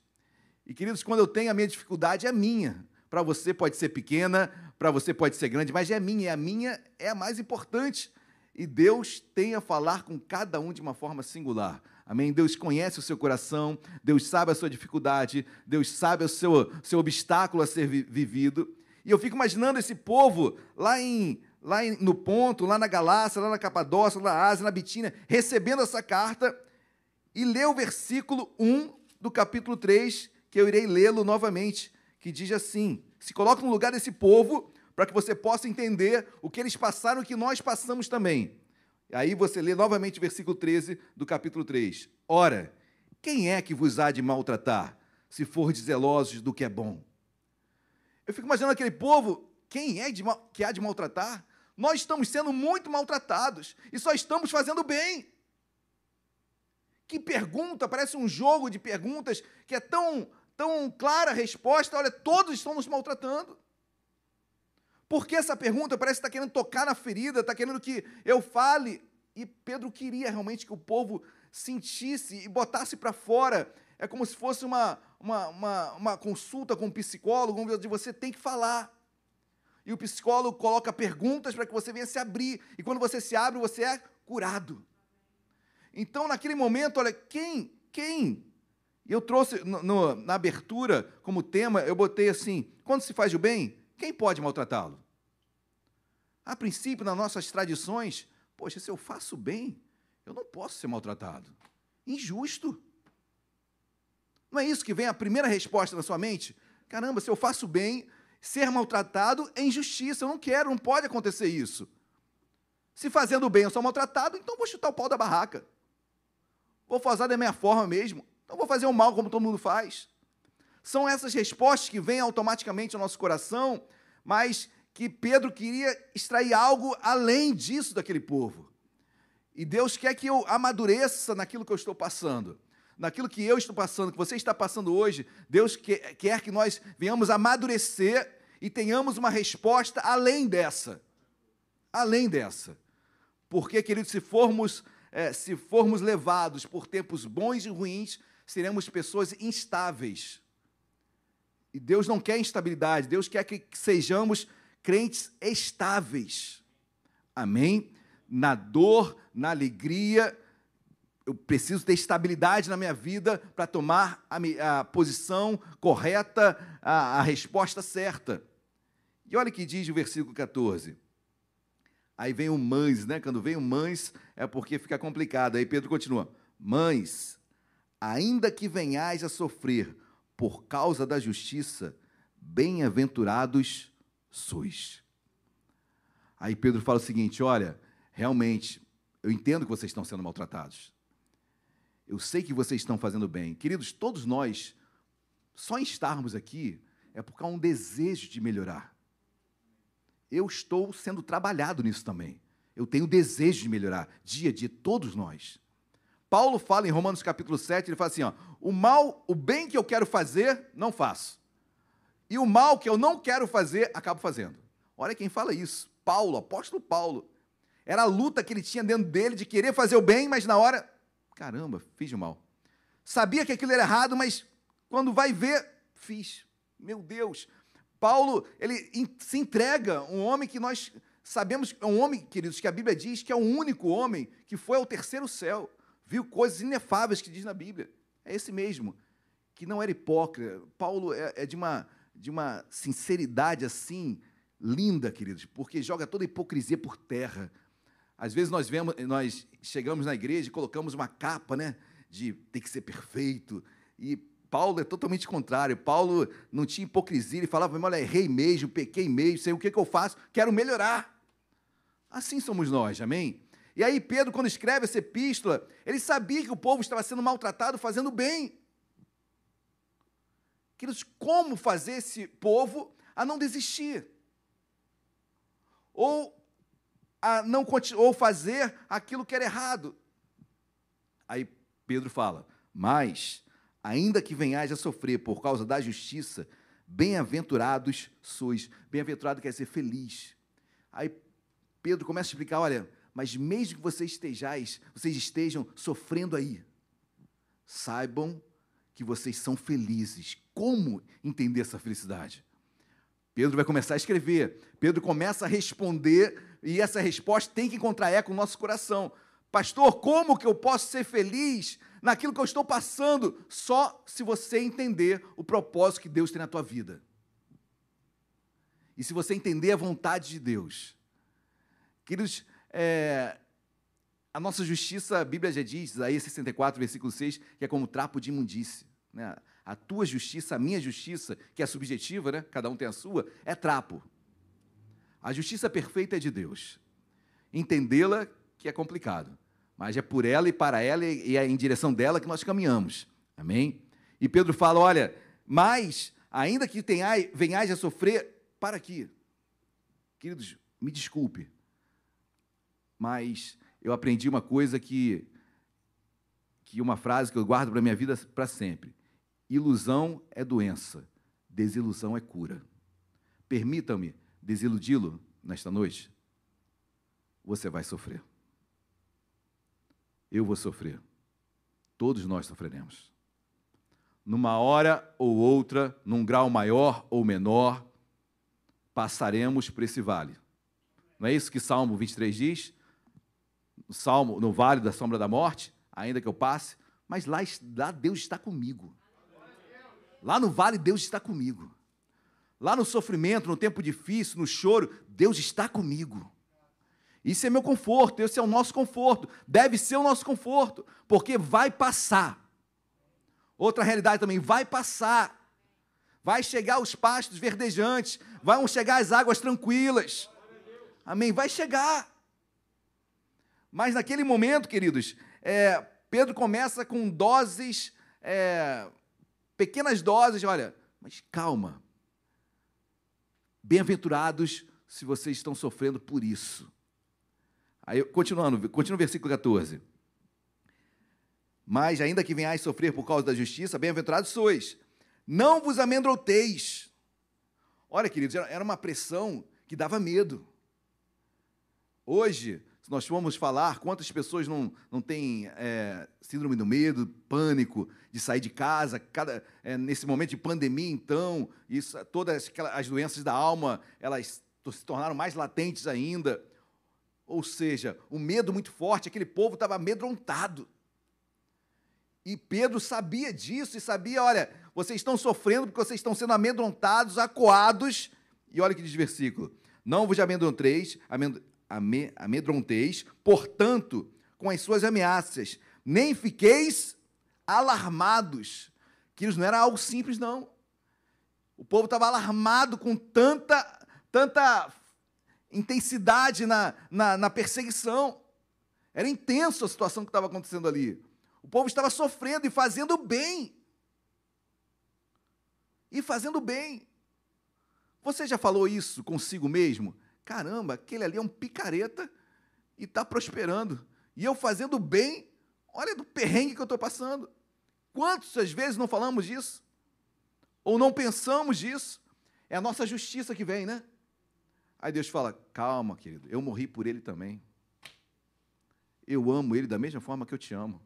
E queridos, quando eu tenho a minha dificuldade, é minha. Para você pode ser pequena, para você pode ser grande, mas é minha, e a minha é a mais importante. E Deus tem a falar com cada um de uma forma singular. Amém? Deus conhece o seu coração, Deus sabe a sua dificuldade, Deus sabe o seu, seu obstáculo a ser vivido. E eu fico imaginando esse povo lá em lá no Ponto, lá na Galácia, lá na Capadócia, lá na Ásia, na Bitínia, recebendo essa carta, e lê o versículo 1 do capítulo 3, que eu irei lê-lo novamente, que diz assim: se coloca no lugar desse povo, para que você possa entender o que eles passaram e o que nós passamos também. Aí você lê novamente o versículo 13 do capítulo 3. Ora, quem é que vos há de maltratar, se for zelosos do que é bom? Eu fico imaginando aquele povo, quem é que há de maltratar? Nós estamos sendo muito maltratados e só estamos fazendo bem. Que pergunta, parece um jogo de perguntas que é tão, tão clara resposta. Olha, todos estão nos maltratando. Por que essa pergunta parece que está querendo tocar na ferida, está querendo que eu fale. E Pedro queria realmente que o povo sentisse e botasse para fora. É como se fosse uma, uma, uma, uma consulta com um psicólogo, onde você tem que falar. E o psicólogo coloca perguntas para que você venha se abrir. E quando você se abre, você é curado. Então, naquele momento, olha, quem, quem? E eu trouxe no, no, na abertura, como tema, eu botei assim: quando se faz o bem, quem pode maltratá-lo? A princípio, nas nossas tradições, poxa, se eu faço bem, eu não posso ser maltratado. Injusto. Não é isso que vem a primeira resposta na sua mente? Caramba, se eu faço bem, ser maltratado é injustiça. Eu não quero, não pode acontecer isso. Se fazendo bem eu sou maltratado, então vou chutar o pau da barraca. Vou fazer da minha forma mesmo. Então vou fazer o mal como todo mundo faz. São essas respostas que vêm automaticamente ao nosso coração, mas que Pedro queria extrair algo além disso daquele povo. E Deus quer que eu amadureça naquilo que eu estou passando. Naquilo que eu estou passando, que você está passando hoje, Deus quer, quer que nós venhamos amadurecer e tenhamos uma resposta além dessa. Além dessa. Porque, queridos, se formos, é, se formos levados por tempos bons e ruins, seremos pessoas instáveis. E Deus não quer instabilidade, Deus quer que sejamos crentes estáveis. Amém? Na dor, na alegria, eu preciso ter estabilidade na minha vida para tomar a, a, posição correta, a, a resposta certa. E olha o que diz o versículo 14. Aí vem o mães, né? Quando vem o mães, é porque fica complicado. Aí Pedro continua: Mães, ainda que venhais a sofrer por causa da justiça, bem-aventurados sois. Aí Pedro fala o seguinte: olha, realmente, eu entendo que vocês estão sendo maltratados. Eu sei que vocês estão fazendo bem. Queridos, todos nós, só estarmos aqui, é por causa de um desejo de melhorar. Eu estou sendo trabalhado nisso também. Eu tenho desejo de melhorar, dia a dia, todos nós. Paulo fala em Romanos capítulo 7, ele fala assim: ó, o mal, o bem que eu quero fazer, não faço. E o mal que eu não quero fazer, acabo fazendo. Olha quem fala isso. Paulo, apóstolo Paulo. Era a luta que ele tinha dentro dele de querer fazer o bem, mas na hora, caramba, fiz o mal. Sabia que aquilo era errado, mas quando vai ver, fiz. Meu Deus. Paulo, ele se entrega, um homem que nós sabemos, é um homem, queridos, que a Bíblia diz que é o único homem que foi ao terceiro céu viu coisas inefáveis que diz na Bíblia. É esse mesmo, que não era hipócrita. Paulo é, é de, uma, de uma sinceridade assim, linda, queridos, porque joga toda a hipocrisia por terra. Às vezes nós vemos, nós chegamos na igreja e colocamos uma capa, né, de ter que ser perfeito. E Paulo é totalmente contrário. Paulo não tinha hipocrisia, ele falava, olha, errei mesmo, pequei mesmo, sei o que, que eu faço, quero melhorar. Assim somos nós, amém? E aí, Pedro, quando escreve essa epístola, ele sabia que o povo estava sendo maltratado fazendo bem. Queridos, como fazer esse povo a não desistir? Ou a não ou fazer aquilo que era errado? Aí Pedro fala: Mas, ainda que venhais a sofrer por causa da justiça, bem-aventurados sois. Bem-aventurado quer dizer feliz. Aí Pedro começa a explicar: olha, mas mesmo que vocês estejais, vocês estejam sofrendo aí, saibam que vocês são felizes. Como entender essa felicidade? Pedro vai começar a escrever, Pedro começa a responder, e essa resposta tem que encontrar eco no nosso coração. Pastor, como que eu posso ser feliz naquilo que eu estou passando? Só se você entender o propósito que Deus tem na tua vida. E se você entender a vontade de Deus. Queridos, é, a nossa justiça, a Bíblia já diz, Isaías 64, versículo 6, que é como trapo de imundície. Né? A tua justiça, a minha justiça, que é subjetiva, né? cada um tem a sua, é trapo. A justiça perfeita é de Deus. Entendê-la que é complicado, mas é por ela e para ela e é em direção dela que nós caminhamos. Amém? E Pedro fala: olha, mas, ainda que tenhai, venhais a sofrer, para aqui. Queridos, me desculpe, mas eu aprendi uma coisa que, que uma frase que eu guardo para a minha vida para sempre. Ilusão é doença, desilusão é cura. Permitam-me desiludi-lo nesta noite. Você vai sofrer. Eu vou sofrer. Todos nós sofreremos. Numa hora ou outra, num grau maior ou menor, passaremos por esse vale. Não é isso que Salmo 23 diz? No salmo, no vale da sombra da morte, ainda que eu passe, mas lá, lá Deus está comigo. Lá no vale Deus está comigo. Lá no sofrimento, no tempo difícil, no choro, Deus está comigo. Isso é meu conforto, esse é o nosso conforto. Deve ser o nosso conforto, porque vai passar. Outra realidade também, vai passar. Vai chegar os pastos verdejantes, vão chegar as águas tranquilas. Amém? Vai chegar. Mas naquele momento, queridos, é, Pedro começa com doses, é, pequenas doses, olha, mas calma. Bem-aventurados se vocês estão sofrendo por isso. Aí, continuando, continua o versículo 14. Mas, ainda que venhais sofrer por causa da justiça, bem-aventurados sois. Não vos amedronteis. Olha, queridos, era uma pressão que dava medo. Hoje, se nós formos falar, quantas pessoas não, não têm é, síndrome do medo, pânico, de sair de casa, cada, é, nesse momento de pandemia, então, isso, todas as doenças da alma, elas se tornaram mais latentes ainda. Ou seja, um medo muito forte, aquele povo estava amedrontado. E Pedro sabia disso e sabia, olha, vocês estão sofrendo porque vocês estão sendo amedrontados, acuados. E olha que diz o versículo: Não vos amedronteis, portanto, com as suas ameaças, nem fiqueis alarmados. Que isso não era algo simples, não. O povo estava alarmado com tanta, tanta intensidade na, na, na perseguição. Era intenso a situação que estava acontecendo ali. O povo estava sofrendo e fazendo bem. E fazendo bem. Você já falou isso consigo mesmo? Caramba, aquele ali é um picareta e está prosperando. E eu fazendo bem, olha do perrengue que eu estou passando. Quantas vezes não falamos disso? Ou não pensamos disso? É a nossa justiça que vem, né? Aí Deus fala: calma, querido, eu morri por ele também. Eu amo ele da mesma forma que eu te amo.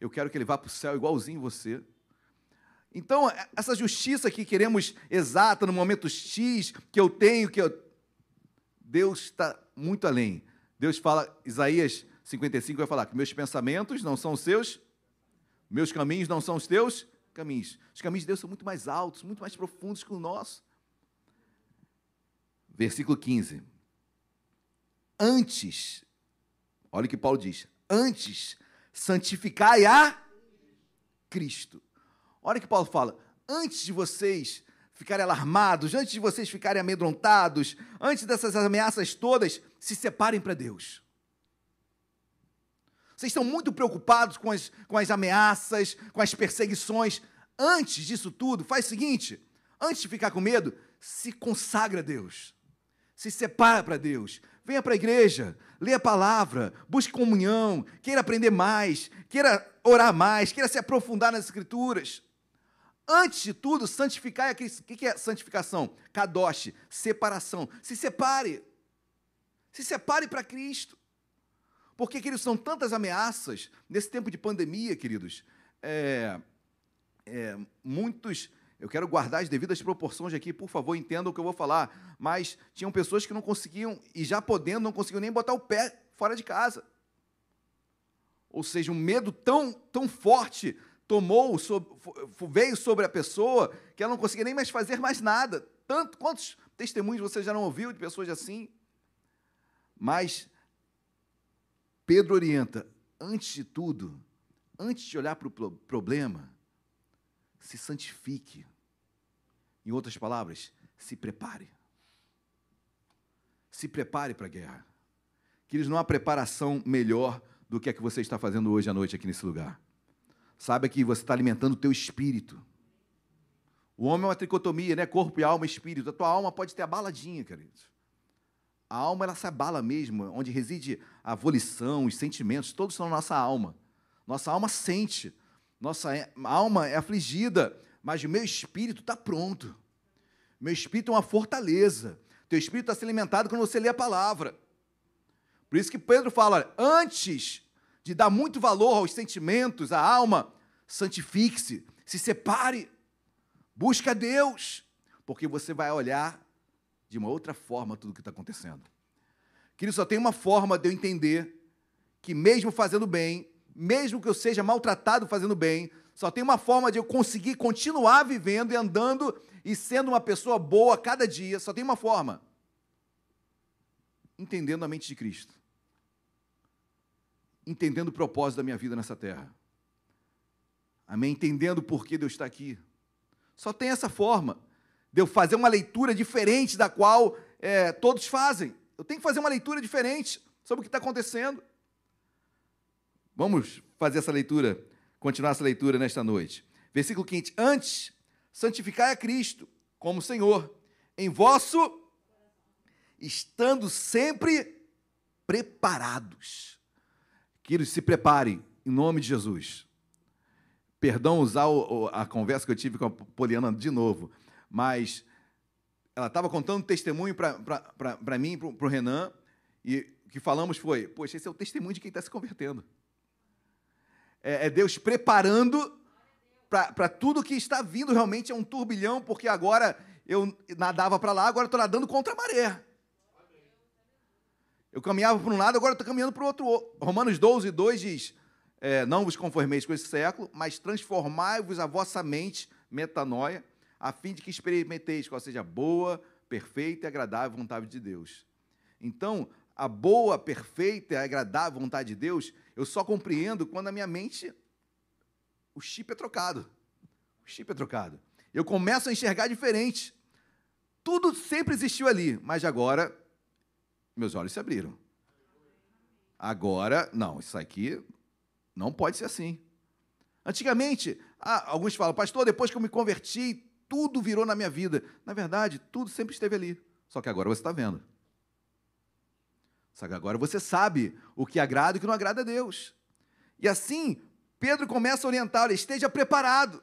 Eu quero que ele vá para o céu igualzinho você. Então, essa justiça que queremos exata no momento X, que eu tenho, que eu, Deus está muito além. Deus fala, Isaías 55 vai falar que meus pensamentos não são os seus, meus caminhos não são os teus caminhos. Os caminhos de Deus são muito mais altos, muito mais profundos que o nosso. Versículo 15. Antes, olha o que Paulo diz: antes, santificai a Cristo. Olha o que Paulo fala: antes de vocês ficarem alarmados, antes de vocês ficarem amedrontados, antes dessas ameaças todas, se separem para Deus. Vocês estão muito preocupados com as, com as ameaças, com as perseguições. Antes disso tudo, faz o seguinte: antes de ficar com medo, se consagra a Deus. Se separa para Deus. Venha para a igreja, lê a palavra, busque comunhão, queira aprender mais, queira orar mais, queira se aprofundar nas escrituras. Antes de tudo, santificar é o que é santificação? Kadosh, separação. Se separe. Se separe para Cristo. Porque, queridos, são tantas ameaças nesse tempo de pandemia, queridos. É, é, muitos. Eu quero guardar as devidas proporções aqui, por favor, entendam o que eu vou falar. Mas tinham pessoas que não conseguiam, e já podendo, não conseguiam nem botar o pé fora de casa. Ou seja, um medo tão, tão forte tomou, veio sobre a pessoa que ela não conseguia nem mais fazer mais nada. Tanto quantos testemunhos você já não ouviu de pessoas assim? Mas Pedro orienta, antes de tudo, antes de olhar para o problema, se santifique. Em outras palavras, se prepare. Se prepare para a guerra. Queridos, não há preparação melhor do que a que você está fazendo hoje à noite aqui nesse lugar. Saiba que você está alimentando o teu espírito. O homem é uma tricotomia, né? Corpo e alma espírito. A tua alma pode ter abaladinha, queridos. A alma, ela se abala mesmo, onde reside a volição, os sentimentos, todos são nossa alma. Nossa alma sente, nossa alma é afligida, mas o meu espírito está pronto. Meu espírito é uma fortaleza. Teu espírito está se alimentado quando você lê a palavra. Por isso que Pedro fala, antes de dar muito valor aos sentimentos, à alma, santifique-se, se separe, busque a Deus, porque você vai olhar de uma outra forma tudo o que está acontecendo. Querido, só tem uma forma de eu entender que, mesmo fazendo bem, mesmo que eu seja maltratado fazendo bem, só tem uma forma de eu conseguir continuar vivendo e andando e sendo uma pessoa boa cada dia, só tem uma forma. Entendendo a mente de Cristo entendendo o propósito da minha vida nessa terra. Amém? Entendendo por que Deus está aqui. Só tem essa forma de eu fazer uma leitura diferente da qual é, todos fazem. Eu tenho que fazer uma leitura diferente sobre o que está acontecendo. Vamos fazer essa leitura, continuar essa leitura nesta noite. Versículo 15: Antes, santificai a Cristo como Senhor, em vosso, estando sempre preparados. Queridos, se preparem, em nome de Jesus. Perdão usar a conversa que eu tive com a Poliana de novo, mas ela estava contando testemunho para mim, para o Renan, e o que falamos foi: Poxa, esse é o testemunho de quem está se convertendo. É, é Deus preparando para tudo que está vindo realmente é um turbilhão, porque agora eu nadava para lá, agora estou nadando contra a maré. Eu caminhava para um lado, agora estou caminhando para o outro. Romanos 12, 2 diz: é, Não vos conformeis com esse século, mas transformai-vos a vossa mente, metanoia, a fim de que experimenteis qual seja a boa, perfeita e agradável vontade de Deus. Então, a boa, perfeita e agradável vontade de Deus, eu só compreendo quando a minha mente, o chip é trocado. O chip é trocado. Eu começo a enxergar diferente. Tudo sempre existiu ali, mas agora meus olhos se abriram. Agora, não, isso aqui não pode ser assim. Antigamente, ah, alguns falam, pastor, depois que eu me converti, tudo virou na minha vida. Na verdade, tudo sempre esteve ali. Só que agora você está vendo. Só que agora você sabe o que agrada e o que não agrada a Deus. E assim, Pedro começa a orientar: olha, esteja preparado.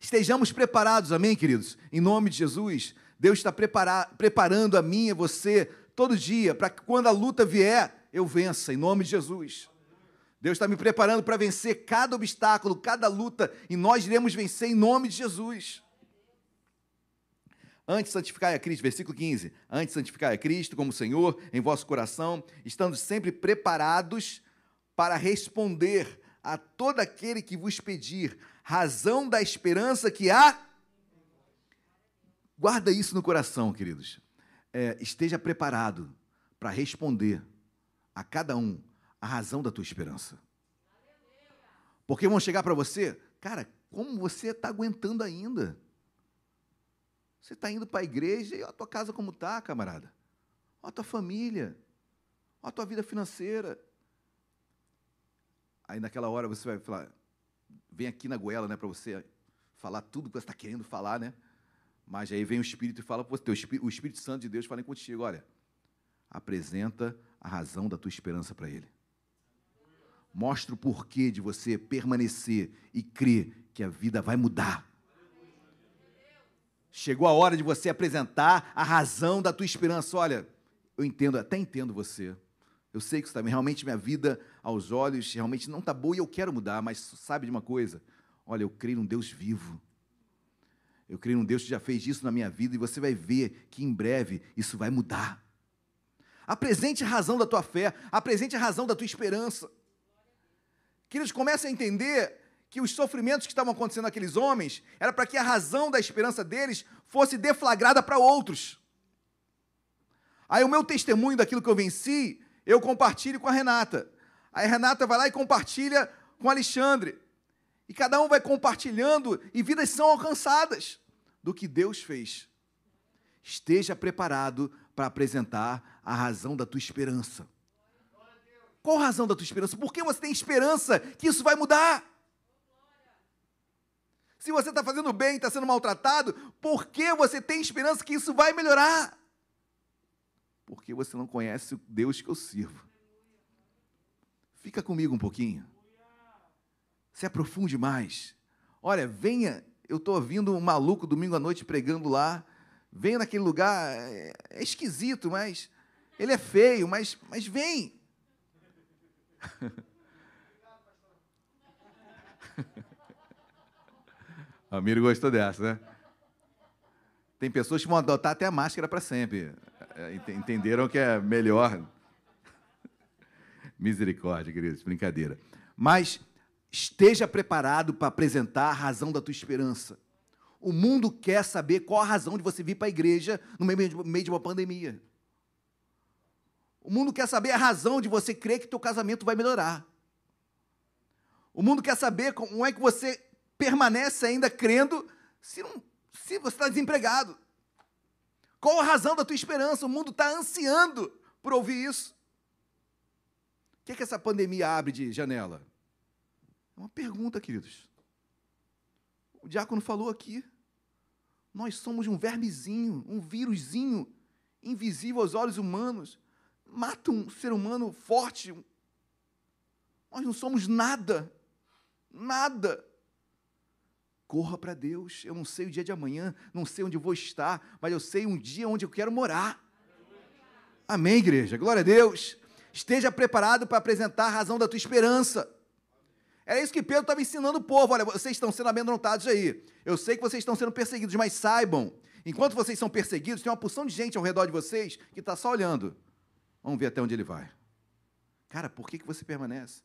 Estejamos preparados, amém, queridos? Em nome de Jesus, Deus está preparando a mim e você todo dia, para que quando a luta vier, eu vença, em nome de Jesus. Deus está me preparando para vencer cada obstáculo, cada luta, e nós iremos vencer em nome de Jesus. Antes santificar a Cristo, versículo 15. Antes santificar a Cristo como Senhor em vosso coração, estando sempre preparados para responder a todo aquele que vos pedir razão da esperança que há. Guarda isso no coração, queridos é, esteja preparado para responder a cada um a razão da tua esperança. Porque vão chegar para você, cara, como você está aguentando ainda? Você está indo para a igreja e olha a tua casa como está, camarada. Olha a tua família. Olha a tua vida financeira. Aí naquela hora você vai falar, vem aqui na goela, né, para você falar tudo que você está querendo falar, né? Mas aí vem o Espírito e fala para você, o Espírito Santo de Deus fala contigo, olha, apresenta a razão da tua esperança para Ele. Mostra o porquê de você permanecer e crer que a vida vai mudar. Chegou a hora de você apresentar a razão da tua esperança. Olha, eu entendo, até entendo você. Eu sei que está realmente minha vida aos olhos realmente não está boa e eu quero mudar, mas sabe de uma coisa? Olha, eu creio num Deus vivo eu creio num Deus que já fez isso na minha vida e você vai ver que em breve isso vai mudar. Apresente a razão da tua fé, apresente a razão da tua esperança. Que eles comecem a entender que os sofrimentos que estavam acontecendo naqueles homens era para que a razão da esperança deles fosse deflagrada para outros. Aí o meu testemunho daquilo que eu venci, eu compartilho com a Renata. Aí a Renata vai lá e compartilha com o Alexandre. E cada um vai compartilhando e vidas são alcançadas do que Deus fez. Esteja preparado para apresentar a razão da tua esperança. Qual a razão da tua esperança? Por que você tem esperança que isso vai mudar? Se você está fazendo bem, está sendo maltratado, por que você tem esperança que isso vai melhorar? Porque você não conhece o Deus que eu sirvo. Fica comigo um pouquinho se aprofunde mais. Olha, venha, eu estou ouvindo um maluco domingo à noite pregando lá. Venha naquele lugar, é, é esquisito, mas ele é feio, mas, mas vem. [LAUGHS] Amiro gostou dessa, né? Tem pessoas que vão adotar até a máscara para sempre. É, entenderam que é melhor. [LAUGHS] Misericórdia, queridos, brincadeira. Mas Esteja preparado para apresentar a razão da tua esperança. O mundo quer saber qual a razão de você vir para a igreja no meio de uma pandemia. O mundo quer saber a razão de você crer que teu casamento vai melhorar. O mundo quer saber como é que você permanece ainda crendo se, não, se você está desempregado. Qual a razão da tua esperança? O mundo está ansiando por ouvir isso. O que, é que essa pandemia abre de janela? É uma pergunta, queridos. O diácono falou aqui. Nós somos um vermezinho, um vírusinho, invisível aos olhos humanos. mata um ser humano forte. Nós não somos nada. Nada. Corra para Deus. Eu não sei o dia de amanhã, não sei onde vou estar, mas eu sei um dia onde eu quero morar. Amém, igreja. Glória a Deus. Esteja preparado para apresentar a razão da tua esperança. Era isso que Pedro estava ensinando o povo. Olha, vocês estão sendo amedrontados aí. Eu sei que vocês estão sendo perseguidos, mas saibam, enquanto vocês são perseguidos, tem uma porção de gente ao redor de vocês que está só olhando. Vamos ver até onde ele vai. Cara, por que, que você permanece?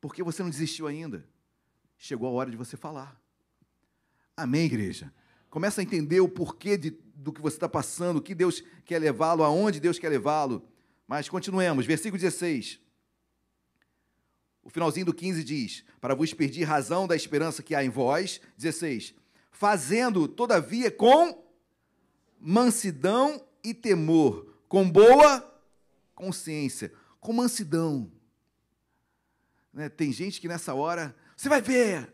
Por que você não desistiu ainda? Chegou a hora de você falar. Amém, igreja? Começa a entender o porquê de, do que você está passando, o que Deus quer levá-lo, aonde Deus quer levá-lo. Mas continuemos, versículo 16. O finalzinho do 15 diz: Para vos pedir razão da esperança que há em vós. 16. Fazendo, todavia, com mansidão e temor, com boa consciência, com mansidão. Né? Tem gente que nessa hora, você vai ver,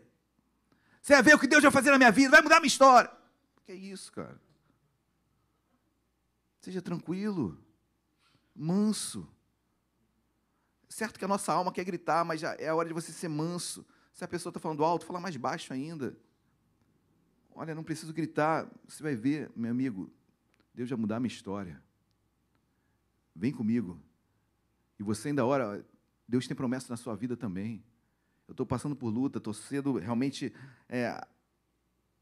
você vai ver o que Deus vai fazer na minha vida, vai mudar a minha história. Que é isso, cara? Seja tranquilo, manso. Certo que a nossa alma quer gritar, mas já é a hora de você ser manso. Se a pessoa está falando alto, fala mais baixo ainda. Olha, não preciso gritar. Você vai ver, meu amigo, Deus vai mudar a minha história. Vem comigo. E você ainda ora, Deus tem promessa na sua vida também. Eu estou passando por luta, estou sendo realmente é,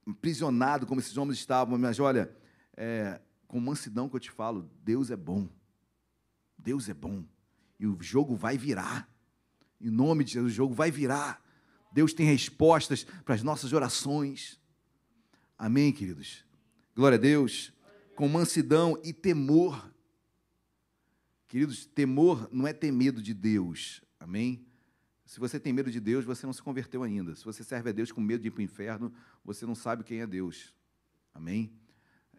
aprisionado como esses homens estavam, mas olha, é, com mansidão que eu te falo, Deus é bom. Deus é bom. E o jogo vai virar. Em nome de Jesus, o jogo vai virar. Deus tem respostas para as nossas orações. Amém, queridos? Glória a Deus. Com mansidão e temor. Queridos, temor não é ter medo de Deus. Amém? Se você tem medo de Deus, você não se converteu ainda. Se você serve a Deus com medo de ir para o inferno, você não sabe quem é Deus. Amém?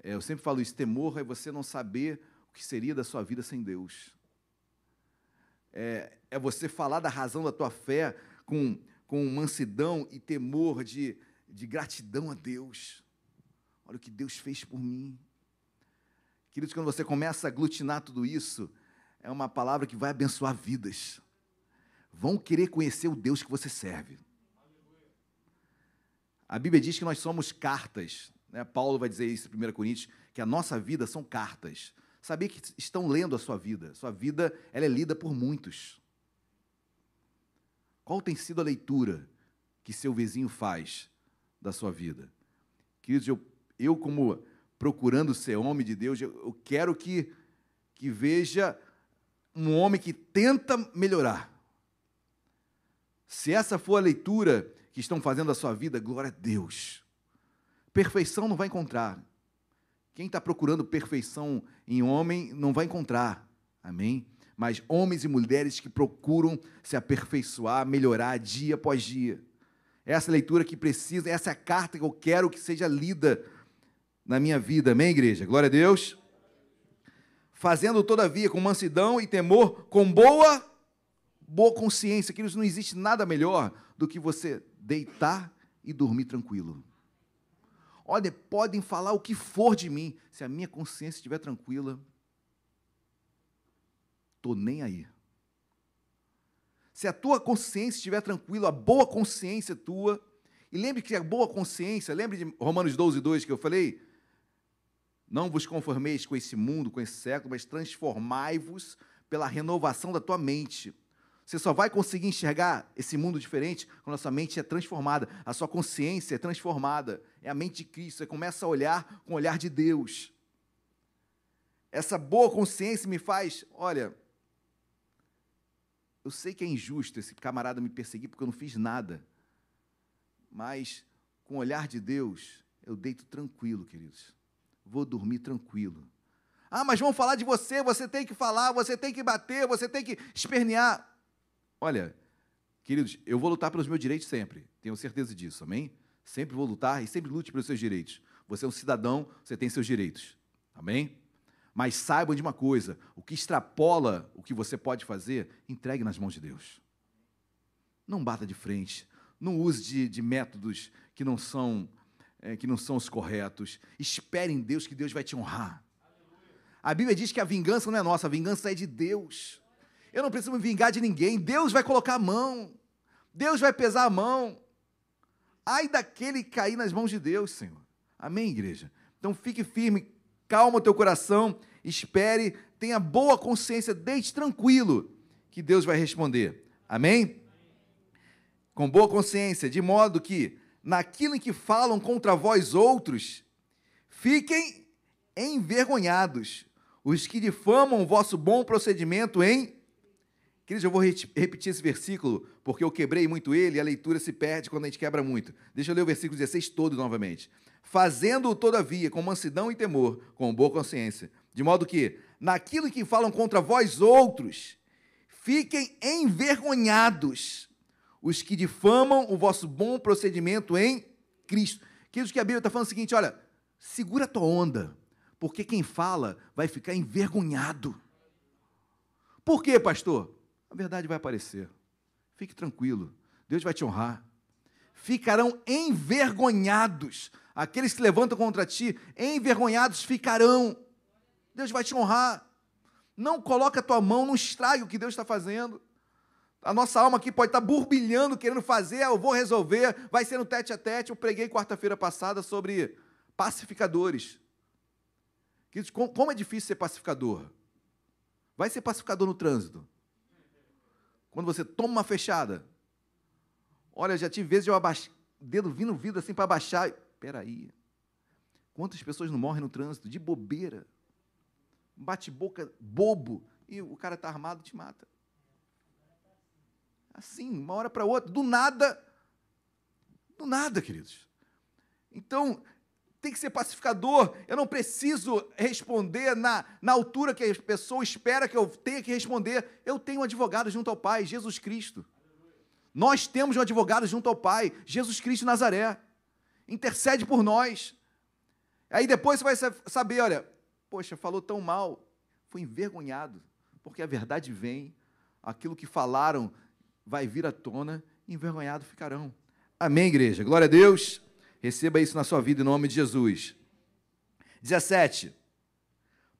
É, eu sempre falo isso: temor é você não saber o que seria da sua vida sem Deus. É, é você falar da razão da tua fé com, com mansidão e temor de, de gratidão a Deus. Olha o que Deus fez por mim. Queridos, quando você começa a aglutinar tudo isso, é uma palavra que vai abençoar vidas. Vão querer conhecer o Deus que você serve. A Bíblia diz que nós somos cartas. Né? Paulo vai dizer isso em 1 Coríntios, que a nossa vida são cartas. Sabia que estão lendo a sua vida. Sua vida ela é lida por muitos. Qual tem sido a leitura que seu vizinho faz da sua vida? Queridos, eu, eu como procurando ser homem de Deus, eu, eu quero que, que veja um homem que tenta melhorar. Se essa for a leitura que estão fazendo da sua vida, glória a Deus. Perfeição não vai encontrar. Quem está procurando perfeição em homem não vai encontrar. Amém? Mas homens e mulheres que procuram se aperfeiçoar, melhorar dia após dia. Essa leitura que precisa, essa é a carta que eu quero que seja lida na minha vida. Amém, igreja? Glória a Deus. Fazendo, todavia, com mansidão e temor, com boa, boa consciência. Que não existe nada melhor do que você deitar e dormir tranquilo. Olha, podem falar o que for de mim, se a minha consciência estiver tranquila, estou nem aí. Se a tua consciência estiver tranquila, a boa consciência tua, e lembre que a boa consciência, lembre de Romanos 12, 2 que eu falei? Não vos conformeis com esse mundo, com esse século, mas transformai-vos pela renovação da tua mente. Você só vai conseguir enxergar esse mundo diferente quando a sua mente é transformada, a sua consciência é transformada. É a mente de Cristo. Você começa a olhar com o olhar de Deus. Essa boa consciência me faz, olha, eu sei que é injusto esse camarada me perseguir porque eu não fiz nada. Mas com o olhar de Deus, eu deito tranquilo, queridos. Vou dormir tranquilo. Ah, mas vão falar de você, você tem que falar, você tem que bater, você tem que espernear. Olha, queridos, eu vou lutar pelos meus direitos sempre, tenho certeza disso, amém? Sempre vou lutar e sempre lute pelos seus direitos. Você é um cidadão, você tem seus direitos, amém? Mas saibam de uma coisa: o que extrapola o que você pode fazer, entregue nas mãos de Deus. Não bata de frente, não use de, de métodos que não são é, que não são os corretos. Espere em Deus que Deus vai te honrar. A Bíblia diz que a vingança não é nossa, a vingança é de Deus. Eu não preciso me vingar de ninguém, Deus vai colocar a mão, Deus vai pesar a mão. Ai daquele cair nas mãos de Deus, Senhor. Amém, igreja? Então fique firme, calma o teu coração, espere, tenha boa consciência, deixe tranquilo que Deus vai responder. Amém? Com boa consciência, de modo que naquilo em que falam contra vós outros, fiquem envergonhados os que difamam o vosso bom procedimento em. Queridos, eu vou repetir esse versículo, porque eu quebrei muito ele e a leitura se perde quando a gente quebra muito. Deixa eu ler o versículo 16 todo novamente. Fazendo-o, todavia, com mansidão e temor, com boa consciência, de modo que, naquilo que falam contra vós outros, fiquem envergonhados os que difamam o vosso bom procedimento em Cristo. Queridos, que a Bíblia está falando o seguinte: olha, segura a tua onda, porque quem fala vai ficar envergonhado. Por quê, pastor? A verdade vai aparecer. Fique tranquilo, Deus vai te honrar. Ficarão envergonhados. Aqueles que levantam contra ti, envergonhados ficarão. Deus vai te honrar. Não coloque a tua mão, não estrague o que Deus está fazendo. A nossa alma aqui pode estar burbilhando, querendo fazer, ah, eu vou resolver, vai ser no tete a tete. Eu preguei quarta-feira passada sobre pacificadores. Como é difícil ser pacificador? Vai ser pacificador no trânsito. Quando você toma uma fechada. Olha, já tive vezes eu abaixar, dedo vindo vidro assim para abaixar. Espera aí. Quantas pessoas não morrem no trânsito? De bobeira. Bate-boca bobo. E o cara está armado te mata. Assim, uma hora para outra. Do nada. Do nada, queridos. Então, tem que ser pacificador. Eu não preciso responder na, na altura que a pessoa espera que eu tenha que responder. Eu tenho um advogado junto ao Pai, Jesus Cristo. Nós temos um advogado junto ao Pai, Jesus Cristo Nazaré. Intercede por nós. Aí depois você vai saber, olha, poxa, falou tão mal, foi envergonhado, porque a verdade vem, aquilo que falaram vai vir à tona, envergonhado ficarão. Amém, igreja. Glória a Deus. Receba isso na sua vida em nome de Jesus. 17.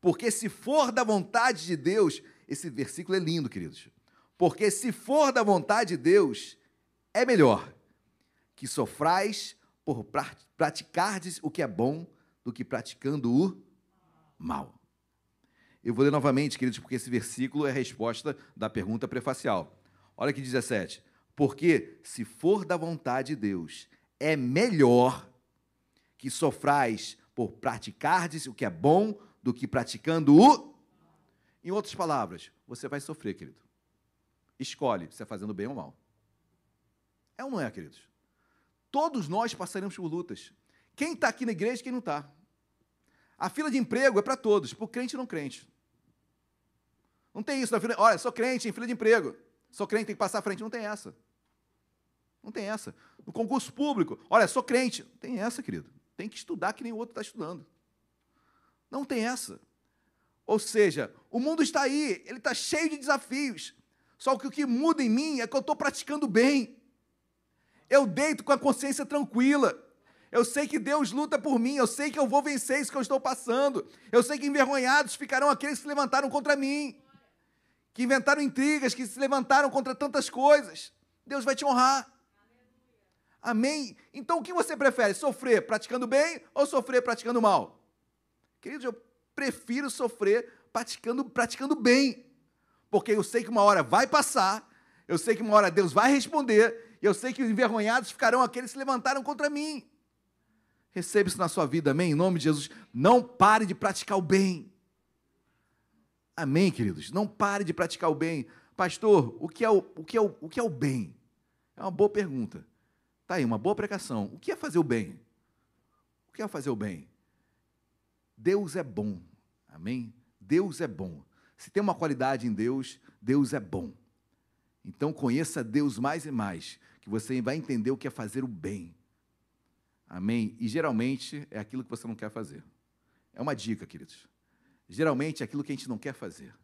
Porque se for da vontade de Deus, esse versículo é lindo, queridos. Porque se for da vontade de Deus, é melhor que sofrais por praticardes o que é bom do que praticando o mal. Eu vou ler novamente, queridos, porque esse versículo é a resposta da pergunta prefacial. Olha que 17. Porque se for da vontade de Deus, é melhor que sofrais por praticardes o que é bom do que praticando o. Em outras palavras, você vai sofrer, querido. Escolhe se é fazendo bem ou mal. É ou não é, queridos? Todos nós passaremos por lutas. Quem está aqui na igreja e quem não está. A fila de emprego é para todos, o crente e não crente. Não tem isso na fila. Olha, sou crente em fila de emprego. Sou crente, tem que passar à frente. Não tem essa. Não tem essa. No concurso público, olha, sou crente. Não tem essa, querido. Tem que estudar que nem o outro está estudando. Não tem essa. Ou seja, o mundo está aí, ele está cheio de desafios. Só que o que muda em mim é que eu estou praticando bem. Eu deito com a consciência tranquila. Eu sei que Deus luta por mim, eu sei que eu vou vencer isso que eu estou passando. Eu sei que envergonhados ficarão aqueles que se levantaram contra mim, que inventaram intrigas, que se levantaram contra tantas coisas. Deus vai te honrar. Amém? Então o que você prefere? Sofrer praticando bem ou sofrer praticando mal? Queridos, eu prefiro sofrer praticando, praticando bem. Porque eu sei que uma hora vai passar, eu sei que uma hora Deus vai responder, eu sei que os envergonhados ficarão aqueles que se levantaram contra mim. Receba isso na sua vida, amém? Em nome de Jesus. Não pare de praticar o bem. Amém, queridos? Não pare de praticar o bem. Pastor, o que é o, o, que é o, o, que é o bem? É uma boa pergunta. Está aí, uma boa pregação. O que é fazer o bem? O que é fazer o bem? Deus é bom. Amém? Deus é bom. Se tem uma qualidade em Deus, Deus é bom. Então conheça Deus mais e mais, que você vai entender o que é fazer o bem. Amém? E geralmente é aquilo que você não quer fazer. É uma dica, queridos. Geralmente é aquilo que a gente não quer fazer.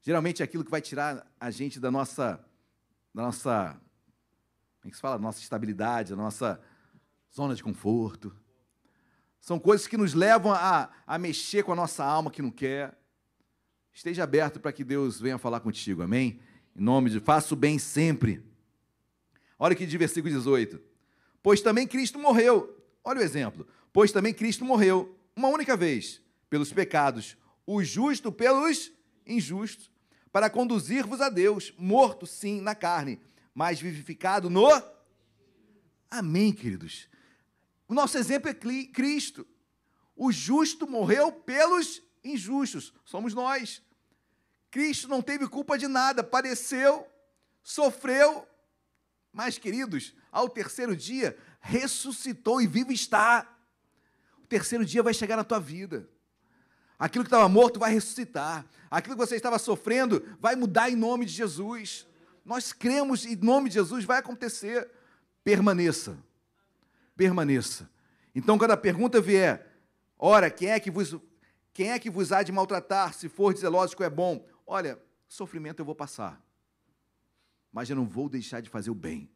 Geralmente é aquilo que vai tirar a gente da nossa, da nossa como é que se fala? Nossa estabilidade, a nossa zona de conforto. São coisas que nos levam a, a mexer com a nossa alma que não quer. Esteja aberto para que Deus venha falar contigo, amém? Em nome de faça o bem sempre. Olha aqui de versículo 18. Pois também Cristo morreu. Olha o exemplo. Pois também Cristo morreu uma única vez pelos pecados, o justo pelos injustos, para conduzir-vos a Deus, morto sim na carne, mas vivificado no Amém, queridos. O nosso exemplo é Cristo. O justo morreu pelos injustos, somos nós. Cristo não teve culpa de nada, padeceu, sofreu, mas, queridos, ao terceiro dia, ressuscitou e vivo está. O terceiro dia vai chegar na tua vida. Aquilo que estava morto vai ressuscitar. Aquilo que você estava sofrendo vai mudar em nome de Jesus. Nós cremos em nome de Jesus, vai acontecer. Permaneça. Permaneça. Então, quando a pergunta vier, ora, quem é que vos, quem é que vos há de maltratar, se for que é bom? Olha, sofrimento eu vou passar, mas eu não vou deixar de fazer o bem.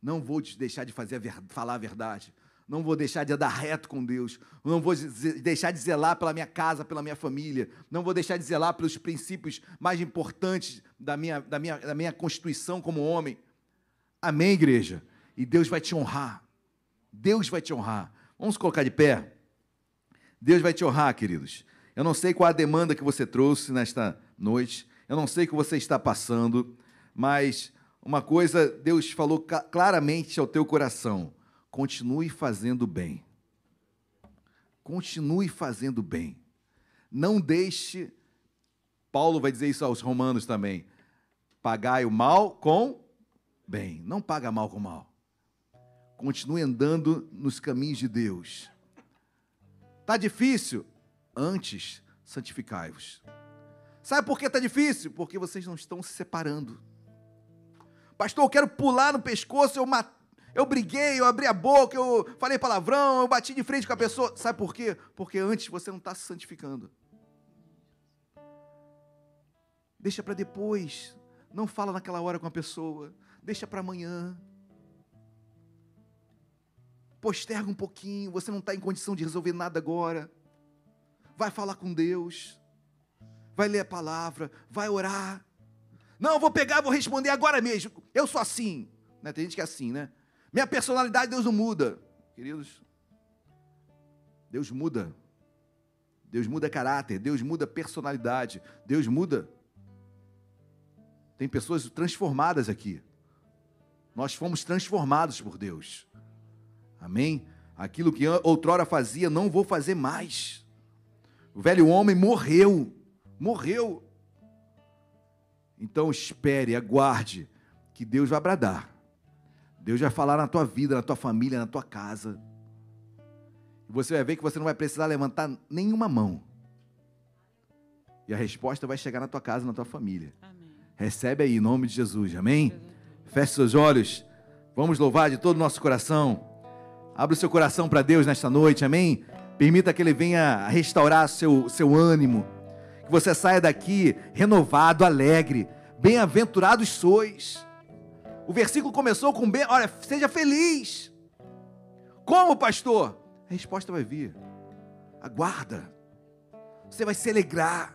Não vou deixar de fazer a falar a verdade. Não vou deixar de andar reto com Deus. Não vou deixar de zelar pela minha casa, pela minha família. Não vou deixar de zelar pelos princípios mais importantes da minha, da minha, da minha constituição como homem. Amém, igreja? E Deus vai te honrar. Deus vai te honrar. Vamos colocar de pé? Deus vai te honrar, queridos. Eu não sei qual a demanda que você trouxe nesta noite, eu não sei o que você está passando, mas uma coisa Deus falou claramente ao teu coração: continue fazendo bem. Continue fazendo bem. Não deixe, Paulo vai dizer isso aos romanos também, pagai o mal com bem. Não paga mal com mal. Continue andando nos caminhos de Deus. Tá difícil? Antes, santificai-vos. Sabe por que está difícil? Porque vocês não estão se separando. Pastor, eu quero pular no pescoço, eu, eu briguei, eu abri a boca, eu falei palavrão, eu bati de frente com a pessoa. Sabe por quê? Porque antes você não está se santificando. Deixa para depois. Não fala naquela hora com a pessoa. Deixa para amanhã. Posterga um pouquinho. Você não está em condição de resolver nada agora vai falar com Deus, vai ler a palavra, vai orar. Não, vou pegar, vou responder agora mesmo. Eu sou assim. Né? Tem gente que é assim, né? Minha personalidade, Deus não muda. Queridos, Deus muda. Deus muda caráter, Deus muda personalidade, Deus muda. Tem pessoas transformadas aqui. Nós fomos transformados por Deus. Amém? Aquilo que outrora fazia, não vou fazer mais. O velho homem morreu. Morreu. Então espere, aguarde, que Deus vai bradar. Deus vai falar na tua vida, na tua família, na tua casa. Você vai ver que você não vai precisar levantar nenhuma mão. E a resposta vai chegar na tua casa, na tua família. Amém. Recebe aí, em nome de Jesus. Amém? Feche seus olhos. Vamos louvar de todo o nosso coração. Abra o seu coração para Deus nesta noite. Amém? Permita que Ele venha restaurar seu, seu ânimo. Que você saia daqui renovado, alegre. Bem-aventurados sois. O versículo começou com bem, olha, seja feliz. Como, pastor? A resposta vai vir. Aguarda. Você vai se alegrar.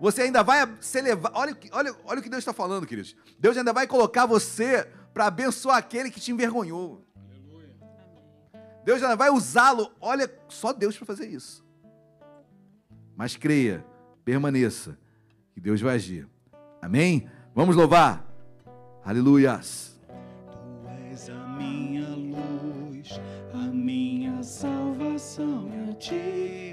Você ainda vai se elevar. Olha, olha, olha o que Deus está falando, queridos. Deus ainda vai colocar você para abençoar aquele que te envergonhou. Deus já vai usá-lo. Olha, só Deus para fazer isso. Mas creia, permaneça, que Deus vai agir. Amém? Vamos louvar. Aleluias. Tu és a minha luz, a minha salvação, a ti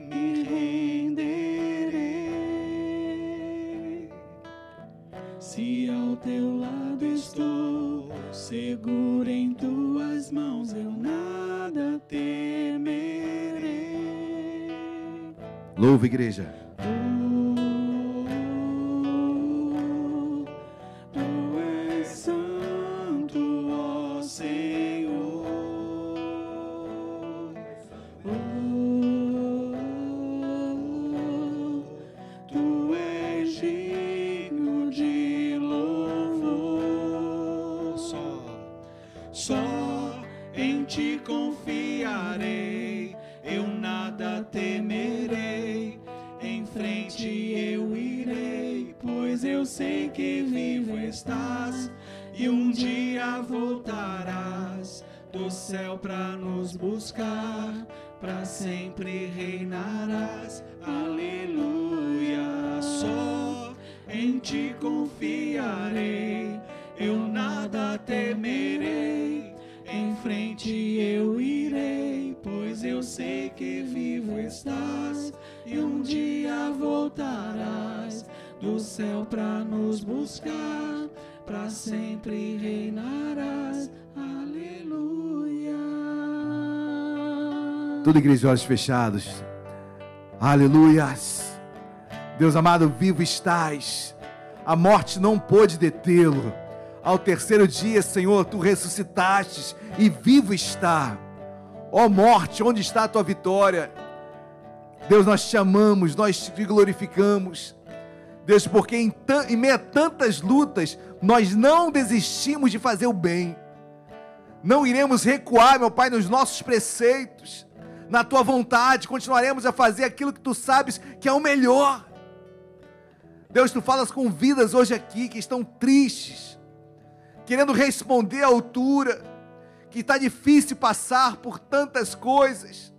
Se ao teu lado estou, seguro em tuas mãos, eu nada temerei. Louva, igreja. Toda igreja olhos fechados. Aleluias. Deus amado, vivo estás. A morte não pôde detê-lo. Ao terceiro dia, Senhor, tu ressuscitastes e vivo está. Ó morte, onde está a tua vitória? Deus, nós te amamos, nós te glorificamos. Deus, porque em, em meio a tantas lutas, nós não desistimos de fazer o bem. Não iremos recuar, meu Pai, nos nossos preceitos, na tua vontade, continuaremos a fazer aquilo que tu sabes que é o melhor. Deus, tu falas com vidas hoje aqui que estão tristes, querendo responder à altura, que está difícil passar por tantas coisas.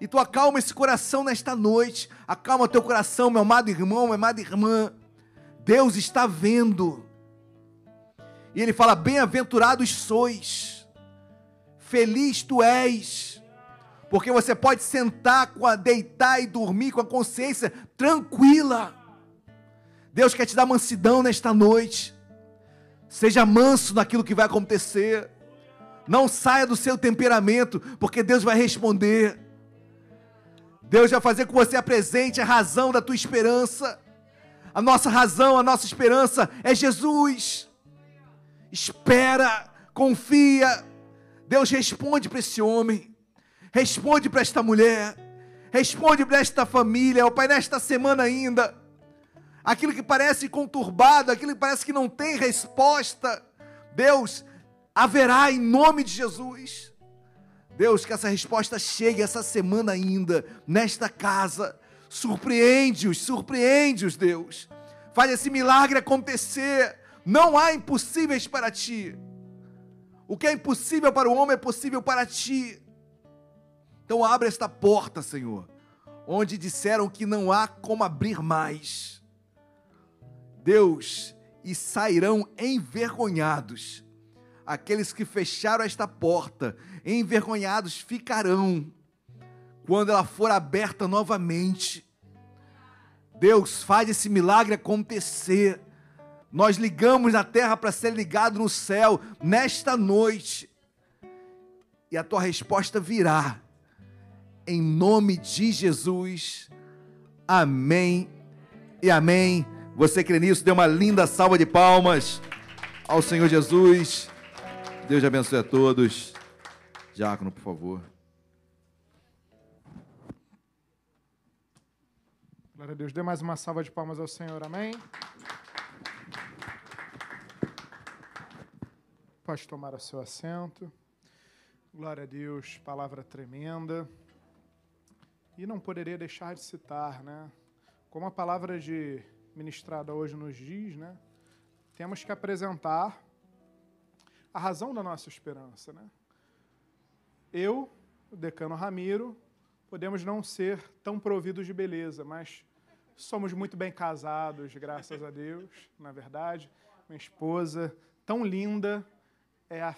E tu acalma esse coração nesta noite. Acalma teu coração, meu amado irmão, minha amada irmã. Deus está vendo. E ele fala: Bem-aventurados sois, feliz tu és, porque você pode sentar, com a, deitar e dormir com a consciência tranquila. Deus quer te dar mansidão nesta noite. Seja manso naquilo que vai acontecer. Não saia do seu temperamento, porque Deus vai responder. Deus vai fazer com você apresente a razão da tua esperança. A nossa razão, a nossa esperança é Jesus. Espera, confia. Deus responde para esse homem, responde para esta mulher, responde para esta família, ó Pai, nesta semana ainda. Aquilo que parece conturbado, aquilo que parece que não tem resposta, Deus haverá em nome de Jesus. Deus, que essa resposta chegue essa semana ainda, nesta casa. Surpreende-os, surpreende-os, Deus. Faz esse milagre acontecer. Não há impossíveis para ti. O que é impossível para o homem é possível para ti. Então abre esta porta, Senhor, onde disseram que não há como abrir mais. Deus, e sairão envergonhados aqueles que fecharam esta porta envergonhados ficarão quando ela for aberta novamente. Deus faz esse milagre acontecer. Nós ligamos na terra para ser ligado no céu nesta noite. E a tua resposta virá. Em nome de Jesus. Amém e amém. Você crê nisso? Dê uma linda salva de palmas ao Senhor Jesus. Deus abençoe a todos. Diácono, por favor. Glória a Deus. Dê mais uma salva de palmas ao Senhor. Amém. Pode tomar o seu assento. Glória a Deus, palavra tremenda. E não poderia deixar de citar, né? Como a palavra de ministrada hoje nos diz, né? Temos que apresentar a razão da nossa esperança, né? Eu, o decano Ramiro, podemos não ser tão providos de beleza, mas somos muito bem casados, graças a Deus, na verdade. Minha esposa, tão linda, é a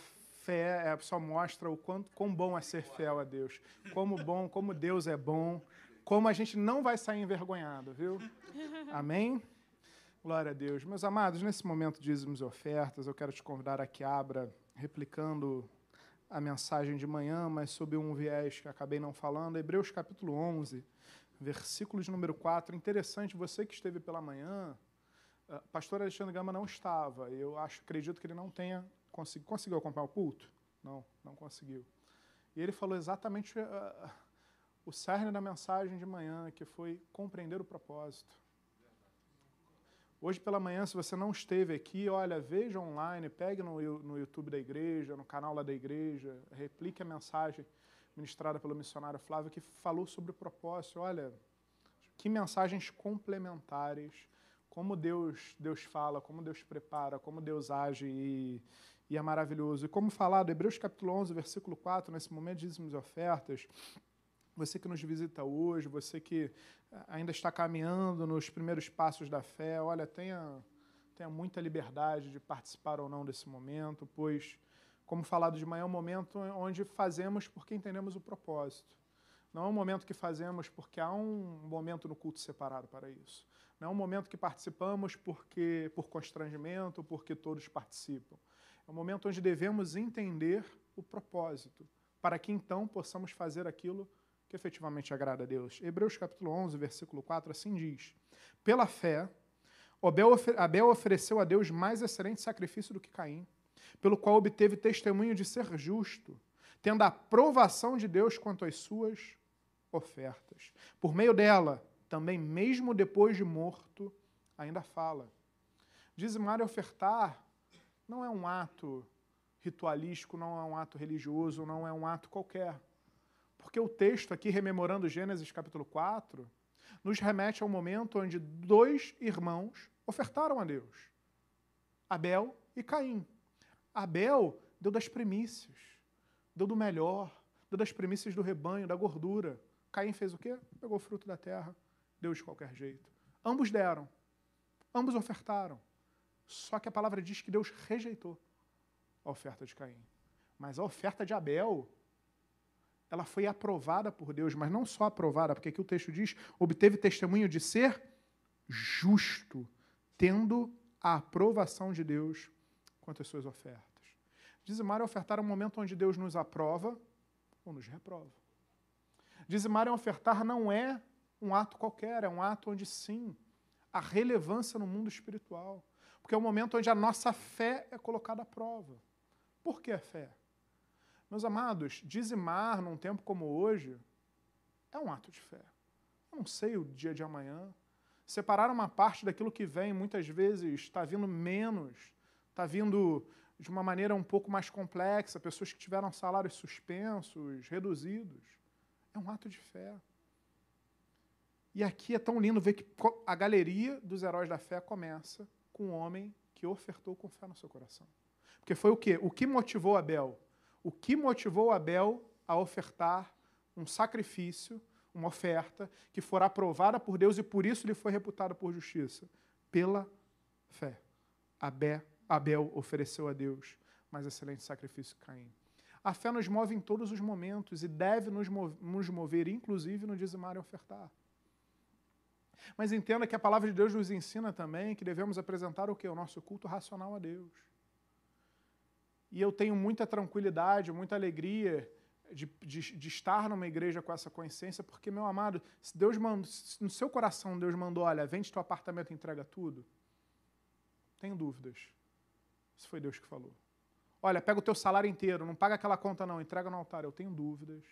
fé, é, só mostra o quanto, quão bom é ser fiel a Deus. Como bom, como Deus é bom, como a gente não vai sair envergonhado, viu? [LAUGHS] Amém? Glória a Deus. Meus amados, nesse momento de dízimos e ofertas, eu quero te convidar a que abra, replicando a mensagem de manhã, mas sob um viés que acabei não falando, Hebreus capítulo 11, versículo de número 4. Interessante, você que esteve pela manhã, uh, pastor Alexandre Gama não estava. Eu acho, acredito que ele não tenha conseguido. Conseguiu acompanhar o culto? Não, não conseguiu. E ele falou exatamente uh, o cerne da mensagem de manhã, que foi compreender o propósito. Hoje pela manhã, se você não esteve aqui, olha, veja online, pegue no, no YouTube da igreja, no canal lá da igreja, replique a mensagem ministrada pelo missionário Flávio que falou sobre o propósito. Olha, que mensagens complementares, como Deus, Deus fala, como Deus prepara, como Deus age e, e é maravilhoso. E como falado, Hebreus capítulo 11, versículo 4, nesse momento de dízimos e ofertas, você que nos visita hoje, você que eh, ainda está caminhando nos primeiros passos da fé, olha, tenha, tenha muita liberdade de participar ou não desse momento, pois, como falado de manhã, é um momento onde fazemos porque entendemos o propósito. Não é um momento que fazemos porque há um momento no culto separado para isso. Não é um momento que participamos porque por constrangimento, porque todos participam. É um momento onde devemos entender o propósito, para que então possamos fazer aquilo que efetivamente agrada a Deus. Hebreus capítulo 11, versículo 4, assim diz: Pela fé, Abel ofereceu a Deus mais excelente sacrifício do que Caim, pelo qual obteve testemunho de ser justo, tendo a aprovação de Deus quanto às suas ofertas. Por meio dela, também, mesmo depois de morto, ainda fala. Dizimar e ofertar não é um ato ritualístico, não é um ato religioso, não é um ato qualquer. Porque o texto aqui, rememorando Gênesis capítulo 4, nos remete ao momento onde dois irmãos ofertaram a Deus: Abel e Caim. Abel deu das primícias, deu do melhor, deu das primícias do rebanho, da gordura. Caim fez o quê? Pegou o fruto da terra, deu de qualquer jeito. Ambos deram, ambos ofertaram. Só que a palavra diz que Deus rejeitou a oferta de Caim. Mas a oferta de Abel, ela foi aprovada por Deus, mas não só aprovada, porque aqui o texto diz: obteve testemunho de ser justo, tendo a aprovação de Deus quanto às suas ofertas. Dizimar e ofertar é um momento onde Deus nos aprova ou nos reprova. Dizimar e ofertar não é um ato qualquer, é um ato onde sim, a relevância no mundo espiritual. Porque é o momento onde a nossa fé é colocada à prova. Por que a fé? Meus amados, dizimar num tempo como hoje é um ato de fé. Eu não sei o dia de amanhã. Separar uma parte daquilo que vem, muitas vezes está vindo menos, está vindo de uma maneira um pouco mais complexa, pessoas que tiveram salários suspensos, reduzidos. É um ato de fé. E aqui é tão lindo ver que a galeria dos heróis da fé começa com um homem que ofertou com fé no seu coração. Porque foi o quê? O que motivou Abel? O que motivou Abel a ofertar um sacrifício, uma oferta, que fora aprovada por Deus e por isso lhe foi reputado por justiça? Pela fé. Abel, Abel ofereceu a Deus mais excelente sacrifício que Caim. A fé nos move em todos os momentos e deve nos mover, inclusive, no dizimar e ofertar. Mas entenda que a palavra de Deus nos ensina também que devemos apresentar o que? O nosso culto racional a Deus. E eu tenho muita tranquilidade, muita alegria de, de, de, estar numa igreja com essa consciência, porque, meu amado, se Deus mandou, se no seu coração Deus mandou, olha, vende teu apartamento e entrega tudo, tenho dúvidas se foi Deus que falou. Olha, pega o teu salário inteiro, não paga aquela conta não, entrega no altar. Eu tenho dúvidas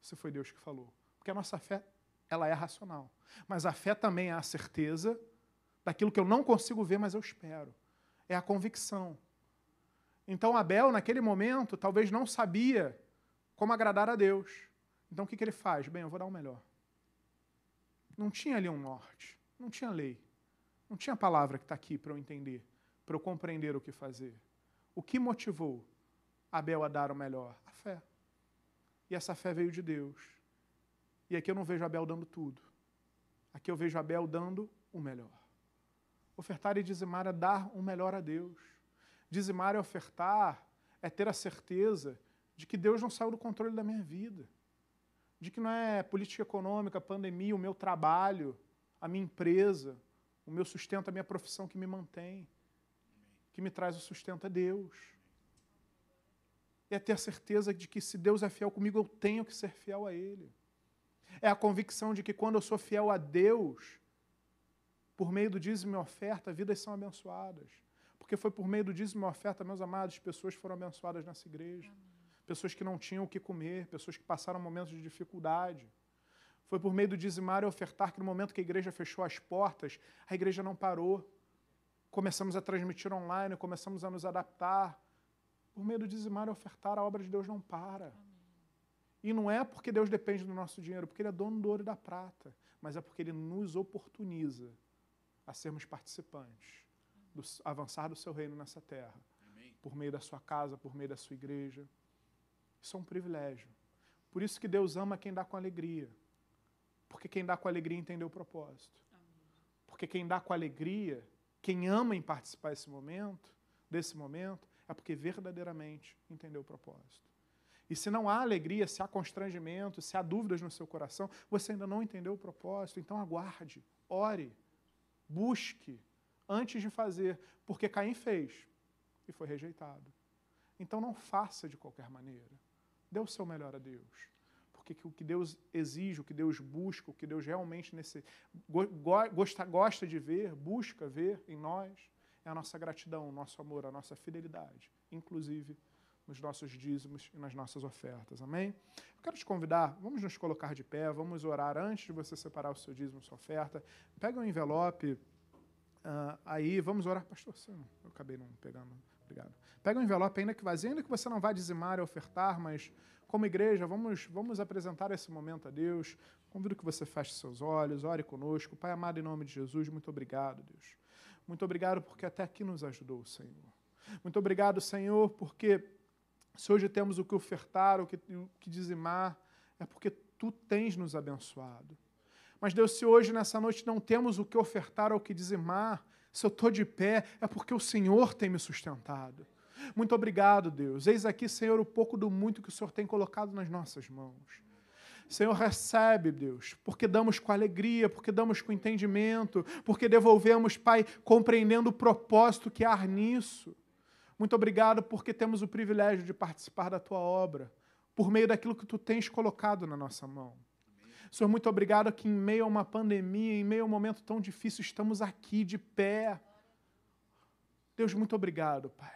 se foi Deus que falou. Porque a nossa fé, ela é racional. Mas a fé também é a certeza daquilo que eu não consigo ver, mas eu espero. É a convicção. Então Abel, naquele momento, talvez não sabia como agradar a Deus. Então o que, que ele faz? Bem, eu vou dar o melhor. Não tinha ali um norte, não tinha lei, não tinha palavra que está aqui para eu entender, para eu compreender o que fazer. O que motivou Abel a dar o melhor? A fé. E essa fé veio de Deus. E aqui eu não vejo Abel dando tudo. Aqui eu vejo Abel dando o melhor. Ofertar e dizimar é dar o melhor a Deus. Dizimar e ofertar é ter a certeza de que Deus não saiu do controle da minha vida. De que não é política econômica, pandemia, o meu trabalho, a minha empresa, o meu sustento, a minha profissão que me mantém que me traz o sustento é Deus. É ter a certeza de que se Deus é fiel comigo, eu tenho que ser fiel a Ele. É a convicção de que quando eu sou fiel a Deus, por meio do dízimo e oferta, vidas são abençoadas. Porque foi por meio do dízimo e oferta, meus amados, pessoas foram abençoadas nessa igreja. Pessoas que não tinham o que comer, pessoas que passaram momentos de dificuldade. Foi por meio do dizimar e ofertar que no momento que a igreja fechou as portas, a igreja não parou começamos a transmitir online, começamos a nos adaptar. Por meio do dizimar e ofertar, a obra de Deus não para. E não é porque Deus depende do nosso dinheiro, porque Ele é dono do ouro e da prata, mas é porque Ele nos oportuniza a sermos participantes do avançar do seu reino nessa terra, Amém. por meio da sua casa, por meio da sua igreja. Isso é um privilégio. Por isso que Deus ama quem dá com alegria. Porque quem dá com alegria entendeu o propósito. Porque quem dá com alegria, quem ama em participar desse momento, desse momento, é porque verdadeiramente entendeu o propósito. E se não há alegria, se há constrangimento, se há dúvidas no seu coração, você ainda não entendeu o propósito, então aguarde, ore, busque antes de fazer, porque Caim fez e foi rejeitado. Então não faça de qualquer maneira. Dê o seu melhor a Deus. Porque o que Deus exige, o que Deus busca, o que Deus realmente nesse, gosta, gosta de ver, busca ver em nós, é a nossa gratidão, o nosso amor, a nossa fidelidade, inclusive nos nossos dízimos e nas nossas ofertas. Amém? Eu quero te convidar, vamos nos colocar de pé, vamos orar antes de você separar o seu dízimo sua oferta. Pega um envelope uh, aí, vamos orar, pastor. Eu acabei não pegando. Obrigado. Pega um envelope ainda que vazio, ainda que você não vá dizimar e ofertar, mas como igreja, vamos, vamos apresentar esse momento a Deus. Convido que você feche seus olhos, ore conosco. Pai amado, em nome de Jesus, muito obrigado, Deus. Muito obrigado porque até aqui nos ajudou, Senhor. Muito obrigado, Senhor, porque se hoje temos o que ofertar, o que, o que dizimar, é porque Tu tens nos abençoado. Mas, Deus, se hoje, nessa noite, não temos o que ofertar ou o que dizimar, se eu estou de pé, é porque o Senhor tem me sustentado. Muito obrigado, Deus. Eis aqui, Senhor, o pouco do muito que o Senhor tem colocado nas nossas mãos. Senhor, recebe, Deus, porque damos com alegria, porque damos com entendimento, porque devolvemos, Pai, compreendendo o propósito que há nisso. Muito obrigado porque temos o privilégio de participar da tua obra, por meio daquilo que tu tens colocado na nossa mão. Senhor, muito obrigado que em meio a uma pandemia, em meio a um momento tão difícil, estamos aqui de pé. Deus, muito obrigado, Pai.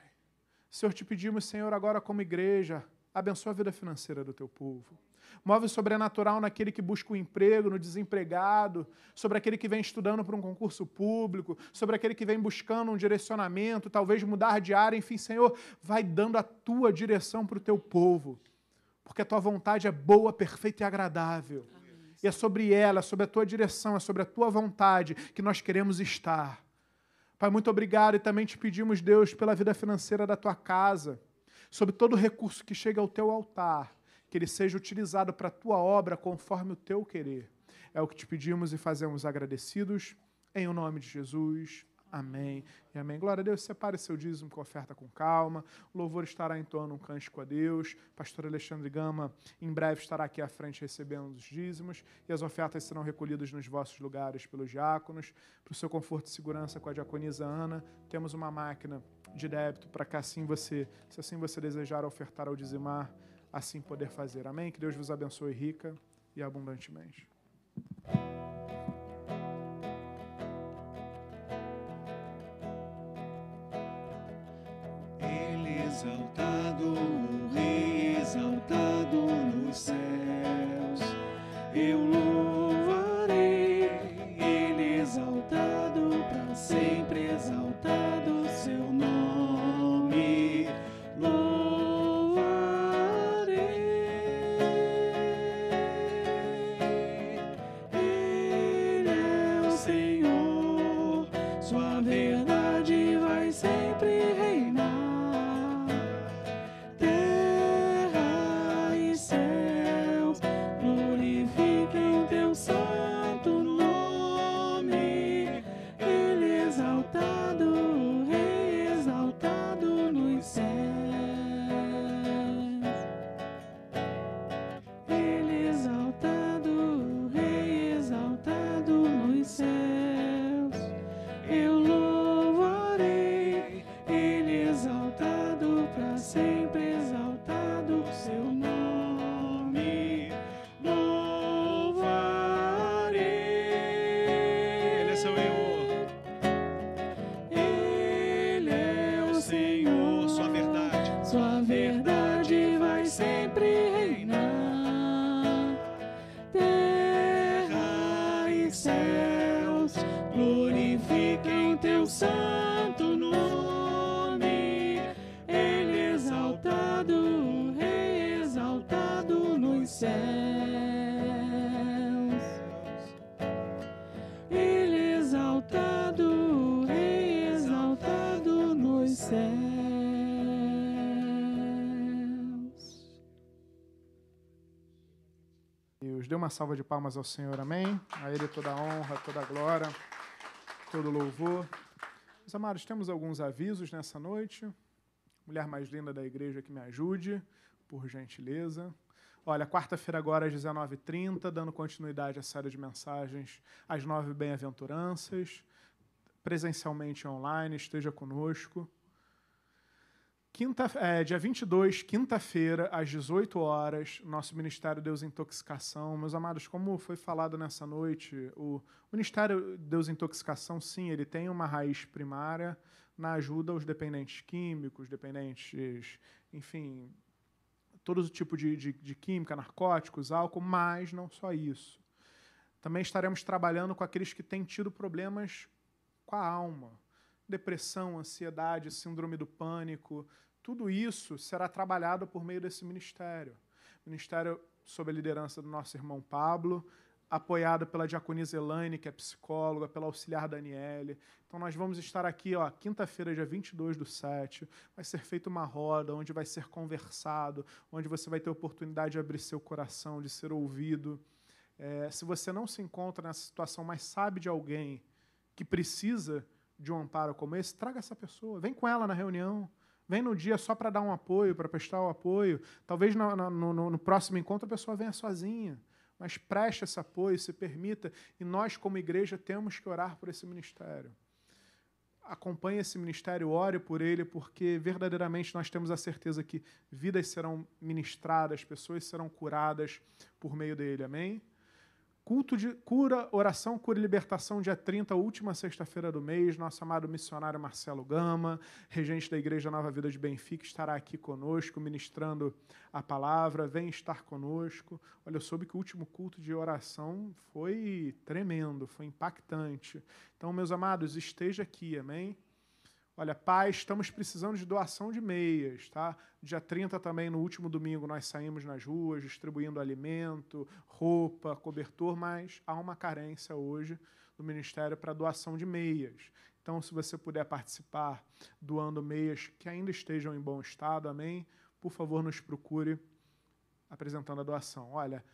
Senhor, te pedimos, Senhor, agora como igreja, abençoa a vida financeira do teu povo. Move sobrenatural naquele que busca o emprego, no desempregado, sobre aquele que vem estudando para um concurso público, sobre aquele que vem buscando um direcionamento, talvez mudar de área, enfim, Senhor, vai dando a tua direção para o teu povo, porque a tua vontade é boa, perfeita e agradável. E é sobre ela, é sobre a tua direção, é sobre a tua vontade que nós queremos estar. Pai, muito obrigado e também te pedimos, Deus, pela vida financeira da tua casa, sobre todo recurso que chega ao teu altar que ele seja utilizado para a tua obra conforme o teu querer. É o que te pedimos e fazemos agradecidos. Em o nome de Jesus. Amém e amém. Glória a Deus. Separe seu dízimo com oferta com calma. O louvor estará entoando um cântico a Deus. Pastor Alexandre Gama em breve estará aqui à frente recebendo os dízimos e as ofertas serão recolhidas nos vossos lugares pelos diáconos. Para o seu conforto e segurança com a diaconisa Ana, temos uma máquina de débito para que assim você, se assim você desejar ofertar ou dizimar, assim poder fazer. Amém? Que Deus vos abençoe rica e abundantemente. Exaltado, o Rei exaltado nos céus. Uma salva de palmas ao Senhor, amém? A Ele toda a honra, toda a glória, todo o louvor. Meus amados, temos alguns avisos nessa noite. Mulher mais linda da igreja que me ajude, por gentileza. Olha, quarta-feira agora às 19h30, dando continuidade à série de mensagens, às nove bem-aventuranças, presencialmente online, esteja conosco. Quinta, é, dia 22, quinta-feira, às 18 horas, nosso Ministério Deus Intoxicação. Meus amados, como foi falado nessa noite, o Ministério Deus Intoxicação, sim, ele tem uma raiz primária na ajuda aos dependentes químicos, dependentes, enfim, todo tipo de, de, de química, narcóticos, álcool, mas não só isso. Também estaremos trabalhando com aqueles que têm tido problemas com a alma, depressão, ansiedade, síndrome do pânico, tudo isso será trabalhado por meio desse ministério. Ministério sob a liderança do nosso irmão Pablo, apoiado pela diaconisa Elaine, que é psicóloga, pela auxiliar Daniele. Então nós vamos estar aqui, ó, quinta-feira, dia 22 do 7, vai ser feita uma roda onde vai ser conversado, onde você vai ter oportunidade de abrir seu coração, de ser ouvido. É, se você não se encontra nessa situação, mas sabe de alguém que precisa de um amparo como esse, traga essa pessoa, vem com ela na reunião, Vem no dia só para dar um apoio, para prestar o apoio. Talvez no, no, no, próximo encontro a pessoa venha sozinha. Mas preste esse apoio, se permita. E nós, como igreja, temos que orar por esse ministério. Acompanhe esse ministério, ore por ele, porque verdadeiramente nós temos a certeza que vidas serão ministradas, pessoas serão curadas por meio dele. Amém? Culto de cura, oração, cura e libertação, dia 30, última sexta-feira do mês. Nosso amado missionário Marcelo Gama, regente da Igreja Nova Vida de Benfica, estará aqui conosco, ministrando a palavra. Vem estar conosco. Olha, eu soube que o último culto de oração foi tremendo, foi impactante. Então, meus amados, esteja aqui, amém? Olha, pai, estamos precisando de doação de meias, tá? Dia 30 também, no último domingo, nós saímos nas ruas distribuindo alimento, roupa, cobertor, mas há uma carência hoje do Ministério para doação de meias. Então, se você puder participar doando meias que ainda estejam em bom estado, amém? Por favor, nos procure apresentando a doação. Olha,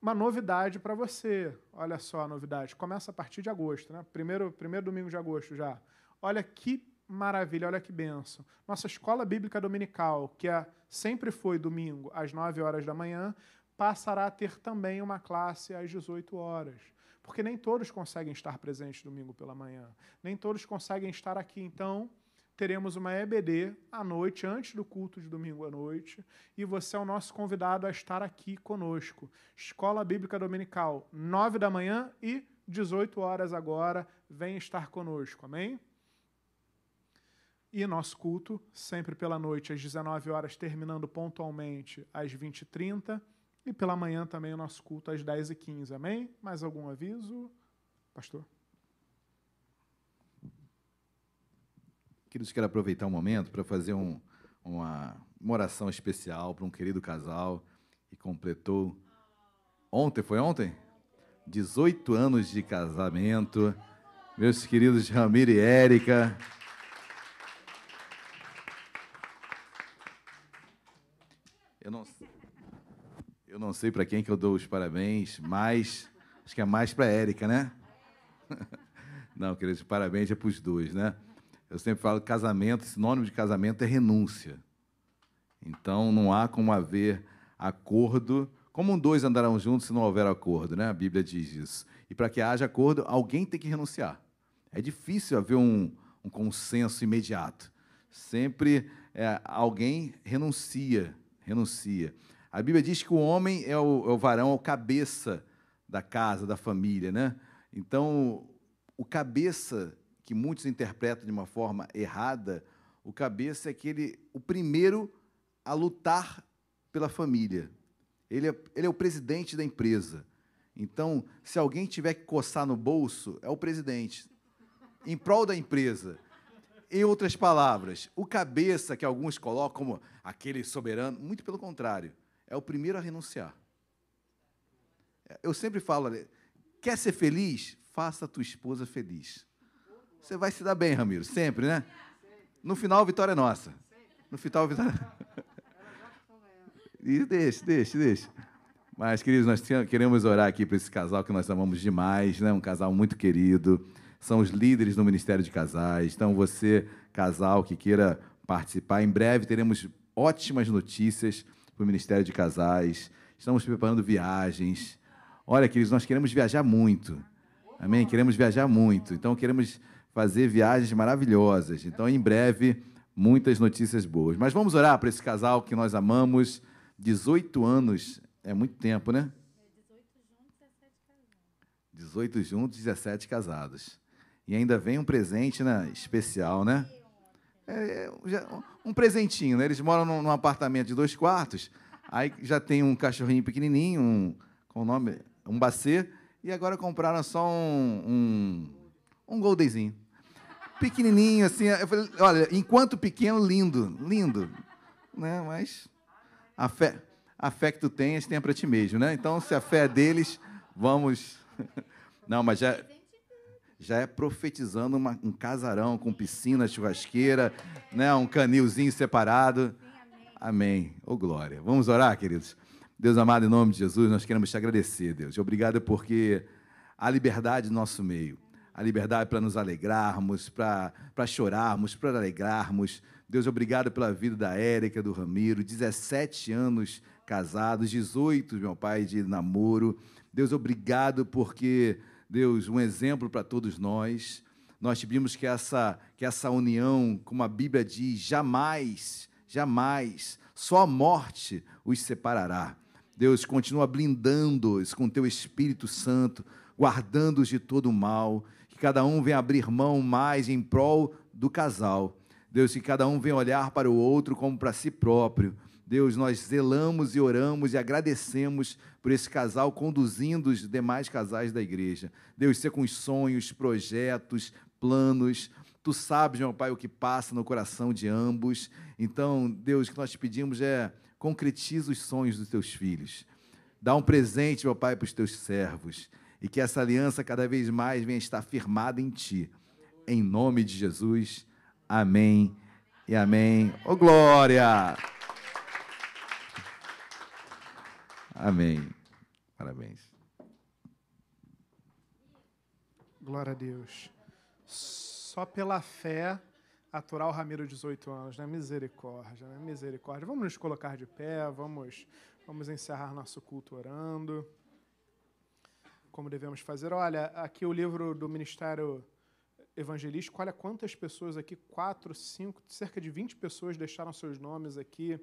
uma novidade para você. Olha só a novidade. Começa a partir de agosto, né? Primeiro, primeiro domingo de agosto já. Olha que maravilha, olha que benção. Nossa escola bíblica dominical, que é, sempre foi domingo às 9 horas da manhã, passará a ter também uma classe às 18 horas. Porque nem todos conseguem estar presentes domingo pela manhã. Nem todos conseguem estar aqui. Então, teremos uma EBD à noite, antes do culto de domingo à noite, e você é o nosso convidado a estar aqui conosco. Escola Bíblica Dominical, 9 da manhã e 18 horas agora. Vem estar conosco. Amém? E nosso culto, sempre pela noite, às 19 horas, terminando pontualmente às 20h30. E pela manhã também o nosso culto às 10h15. Amém? Mais algum aviso? Pastor? Queridos, quero aproveitar um momento para fazer um, uma, uma oração especial para um querido casal que completou ontem, foi ontem? 18 anos de casamento. Meus queridos Ramiro e Érica. Eu não, eu não sei para quem que eu dou os parabéns, mas acho que é mais para Érica, né? [LAUGHS] Não, queridos, parabéns é para os dois, né? Eu sempre falo que casamento, sinônimo de casamento é renúncia. Então não há como haver acordo. Como dois andarão juntos se não houver acordo, né? A Bíblia diz isso. E para que haja acordo, alguém tem que renunciar. É difícil haver um, um consenso imediato. Sempre é, alguém renuncia renuncia. A Bíblia diz que o homem é o, é o varão, é o cabeça da casa, da família, né? Então, o cabeça, que muitos interpretam de uma forma errada, o cabeça é aquele, o primeiro a lutar pela família. Ele é, ele é o presidente da empresa. Então, se alguém tiver que coçar no bolso, é o presidente, em prol da empresa. Em outras palavras, o cabeça que alguns colocam como aquele soberano, muito pelo contrário, é o primeiro a renunciar. Eu sempre falo, quer ser feliz? Faça a tua esposa feliz. Você vai se dar bem, Ramiro, sempre, né? No final, a vitória é nossa. No final, a vitória. [LAUGHS] E deixa, deixa, deixa. Mas, queridos, nós queremos orar aqui para esse casal que nós amamos demais, né? um casal muito querido. São os líderes do Ministério de Casais. Então, você, casal que queira participar, em breve teremos ótimas notícias para o Ministério de Casais. Estamos preparando viagens. Olha, queridos, nós queremos viajar muito. Amém? Queremos viajar muito. Então, queremos fazer viagens maravilhosas. Então, em breve, muitas notícias boas. Mas vamos orar para esse casal que nós amamos. 18 anos é muito tempo, né? 18 juntos, 17 casados. E ainda vem um presente né, especial, né? É, um presentinho, né? Eles moram num, num, apartamento de dois quartos, aí já tem um cachorrinho pequenininho, um, com o nome, um bacê, e agora compraram só um, um, um goldenzinho. Pequenininho, assim, eu falei, olha, enquanto pequeno, lindo, lindo, né? Mas a fé, a fé que tu tens, tenha para ti mesmo, né? Então, se a fé é deles, vamos... [LAUGHS] Não, mas já já é profetizando uma, um casarão com piscina, churrasqueira, né, um canilzinho separado. Amém. Ô oh, glória. Vamos orar, queridos. Deus amado, em nome de Jesus, nós queremos te agradecer, Deus. Obrigado porque a liberdade no nosso meio, a liberdade para nos alegrarmos, para chorarmos, para alegrarmos. Deus, obrigado pela vida da Érica, do Ramiro, 17 anos casados, 18, meu pai, de namoro. Deus, obrigado porque Deus, um exemplo para todos nós. Nós pedimos que essa, que essa união, como a Bíblia diz, jamais, jamais, só a morte os separará. Deus, continua blindando-os com teu Espírito Santo, guardando-os de todo o mal, que cada um venha abrir mão mais em prol do casal. Deus, que cada um venha olhar para o outro como para si próprio Deus, nós zelamos e oramos e agradecemos por esse casal conduzindo os demais casais da igreja. Deus, ser com os sonhos, projetos, planos. Tu sabes, meu Pai, o que passa no coração de ambos. Então, Deus, o que nós te pedimos é concretiza os sonhos dos teus filhos. Dá um presente, meu Pai, para os teus servos. E que essa aliança cada vez mais venha estar firmada em Ti. Em nome de Jesus. Amém e amém. Ô, oh, glória! Amém. Parabéns. Glória a Deus. Só pela fé aturar o Ramiro 18 anos, né? Misericórdia, né? Misericórdia. Vamos nos colocar de pé, vamos, vamos encerrar nosso culto orando. Como devemos fazer? Olha, aqui o livro do Ministério Evangelístico, olha quantas pessoas aqui, quatro, cinco, cerca de 20 pessoas deixaram seus nomes aqui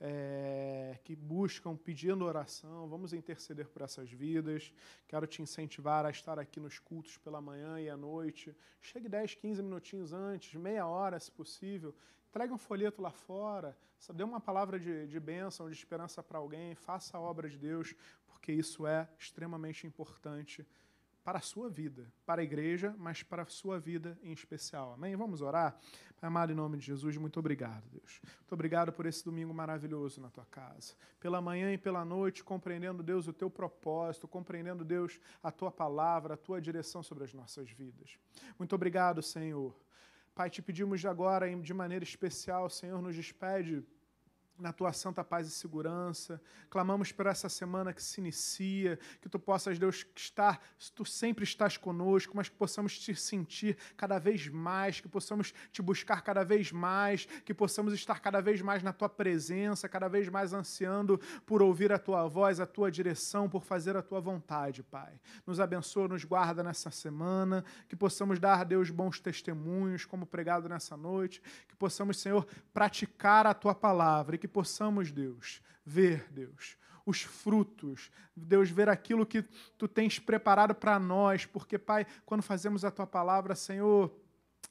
é, que buscam pedindo oração. Vamos interceder por essas vidas. Quero te incentivar a estar aqui nos cultos pela manhã e à noite. Chegue 10, 15 minutinhos antes, meia hora, se possível. Entregue um folheto lá fora. Dê uma palavra de, de bênção, de esperança para alguém. Faça a obra de Deus, porque isso é extremamente importante para a sua vida, para a igreja, mas para a sua vida em especial. Amém? Vamos orar? Pai amado, em nome de Jesus, muito obrigado, Deus. Muito obrigado por esse domingo maravilhoso na tua casa. Pela manhã e pela noite, compreendendo, Deus, o teu propósito, compreendendo, Deus, a tua palavra, a tua direção sobre as nossas vidas. Muito obrigado, Senhor. Pai, te pedimos agora, de maneira especial, Senhor, nos despede na tua santa paz e segurança. Clamamos por essa semana que se inicia, que tu possas, Deus, estar, tu sempre estás conosco, mas que possamos te sentir cada vez mais, que possamos te buscar cada vez mais, que possamos estar cada vez mais na tua presença, cada vez mais ansiando por ouvir a tua voz, a tua direção, por fazer a tua vontade, Pai. Nos abençoa, nos guarda nessa semana, que possamos dar, Deus, bons testemunhos, como pregado nessa noite, que possamos, Senhor, praticar a tua palavra e que que possamos, Deus, ver, Deus, os frutos, Deus, ver aquilo que tu tens preparado para nós, porque, Pai, quando fazemos a tua palavra, Senhor,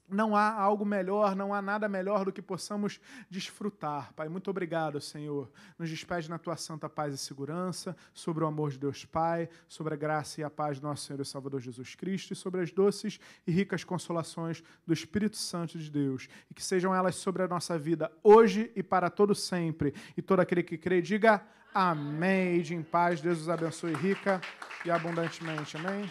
não há algo melhor, não há nada melhor do que possamos desfrutar. Pai, muito obrigado, Senhor. Nos despede na tua santa paz e segurança, sobre o amor de Deus Pai, sobre a graça e a paz do nosso Senhor e Salvador Jesus Cristo e sobre as doces e ricas consolações do Espírito Santo de Deus. E que sejam elas sobre a nossa vida hoje e para todo sempre. E todo aquele que crê, diga amém. E de em paz, Deus os abençoe rica e abundantemente. Amém.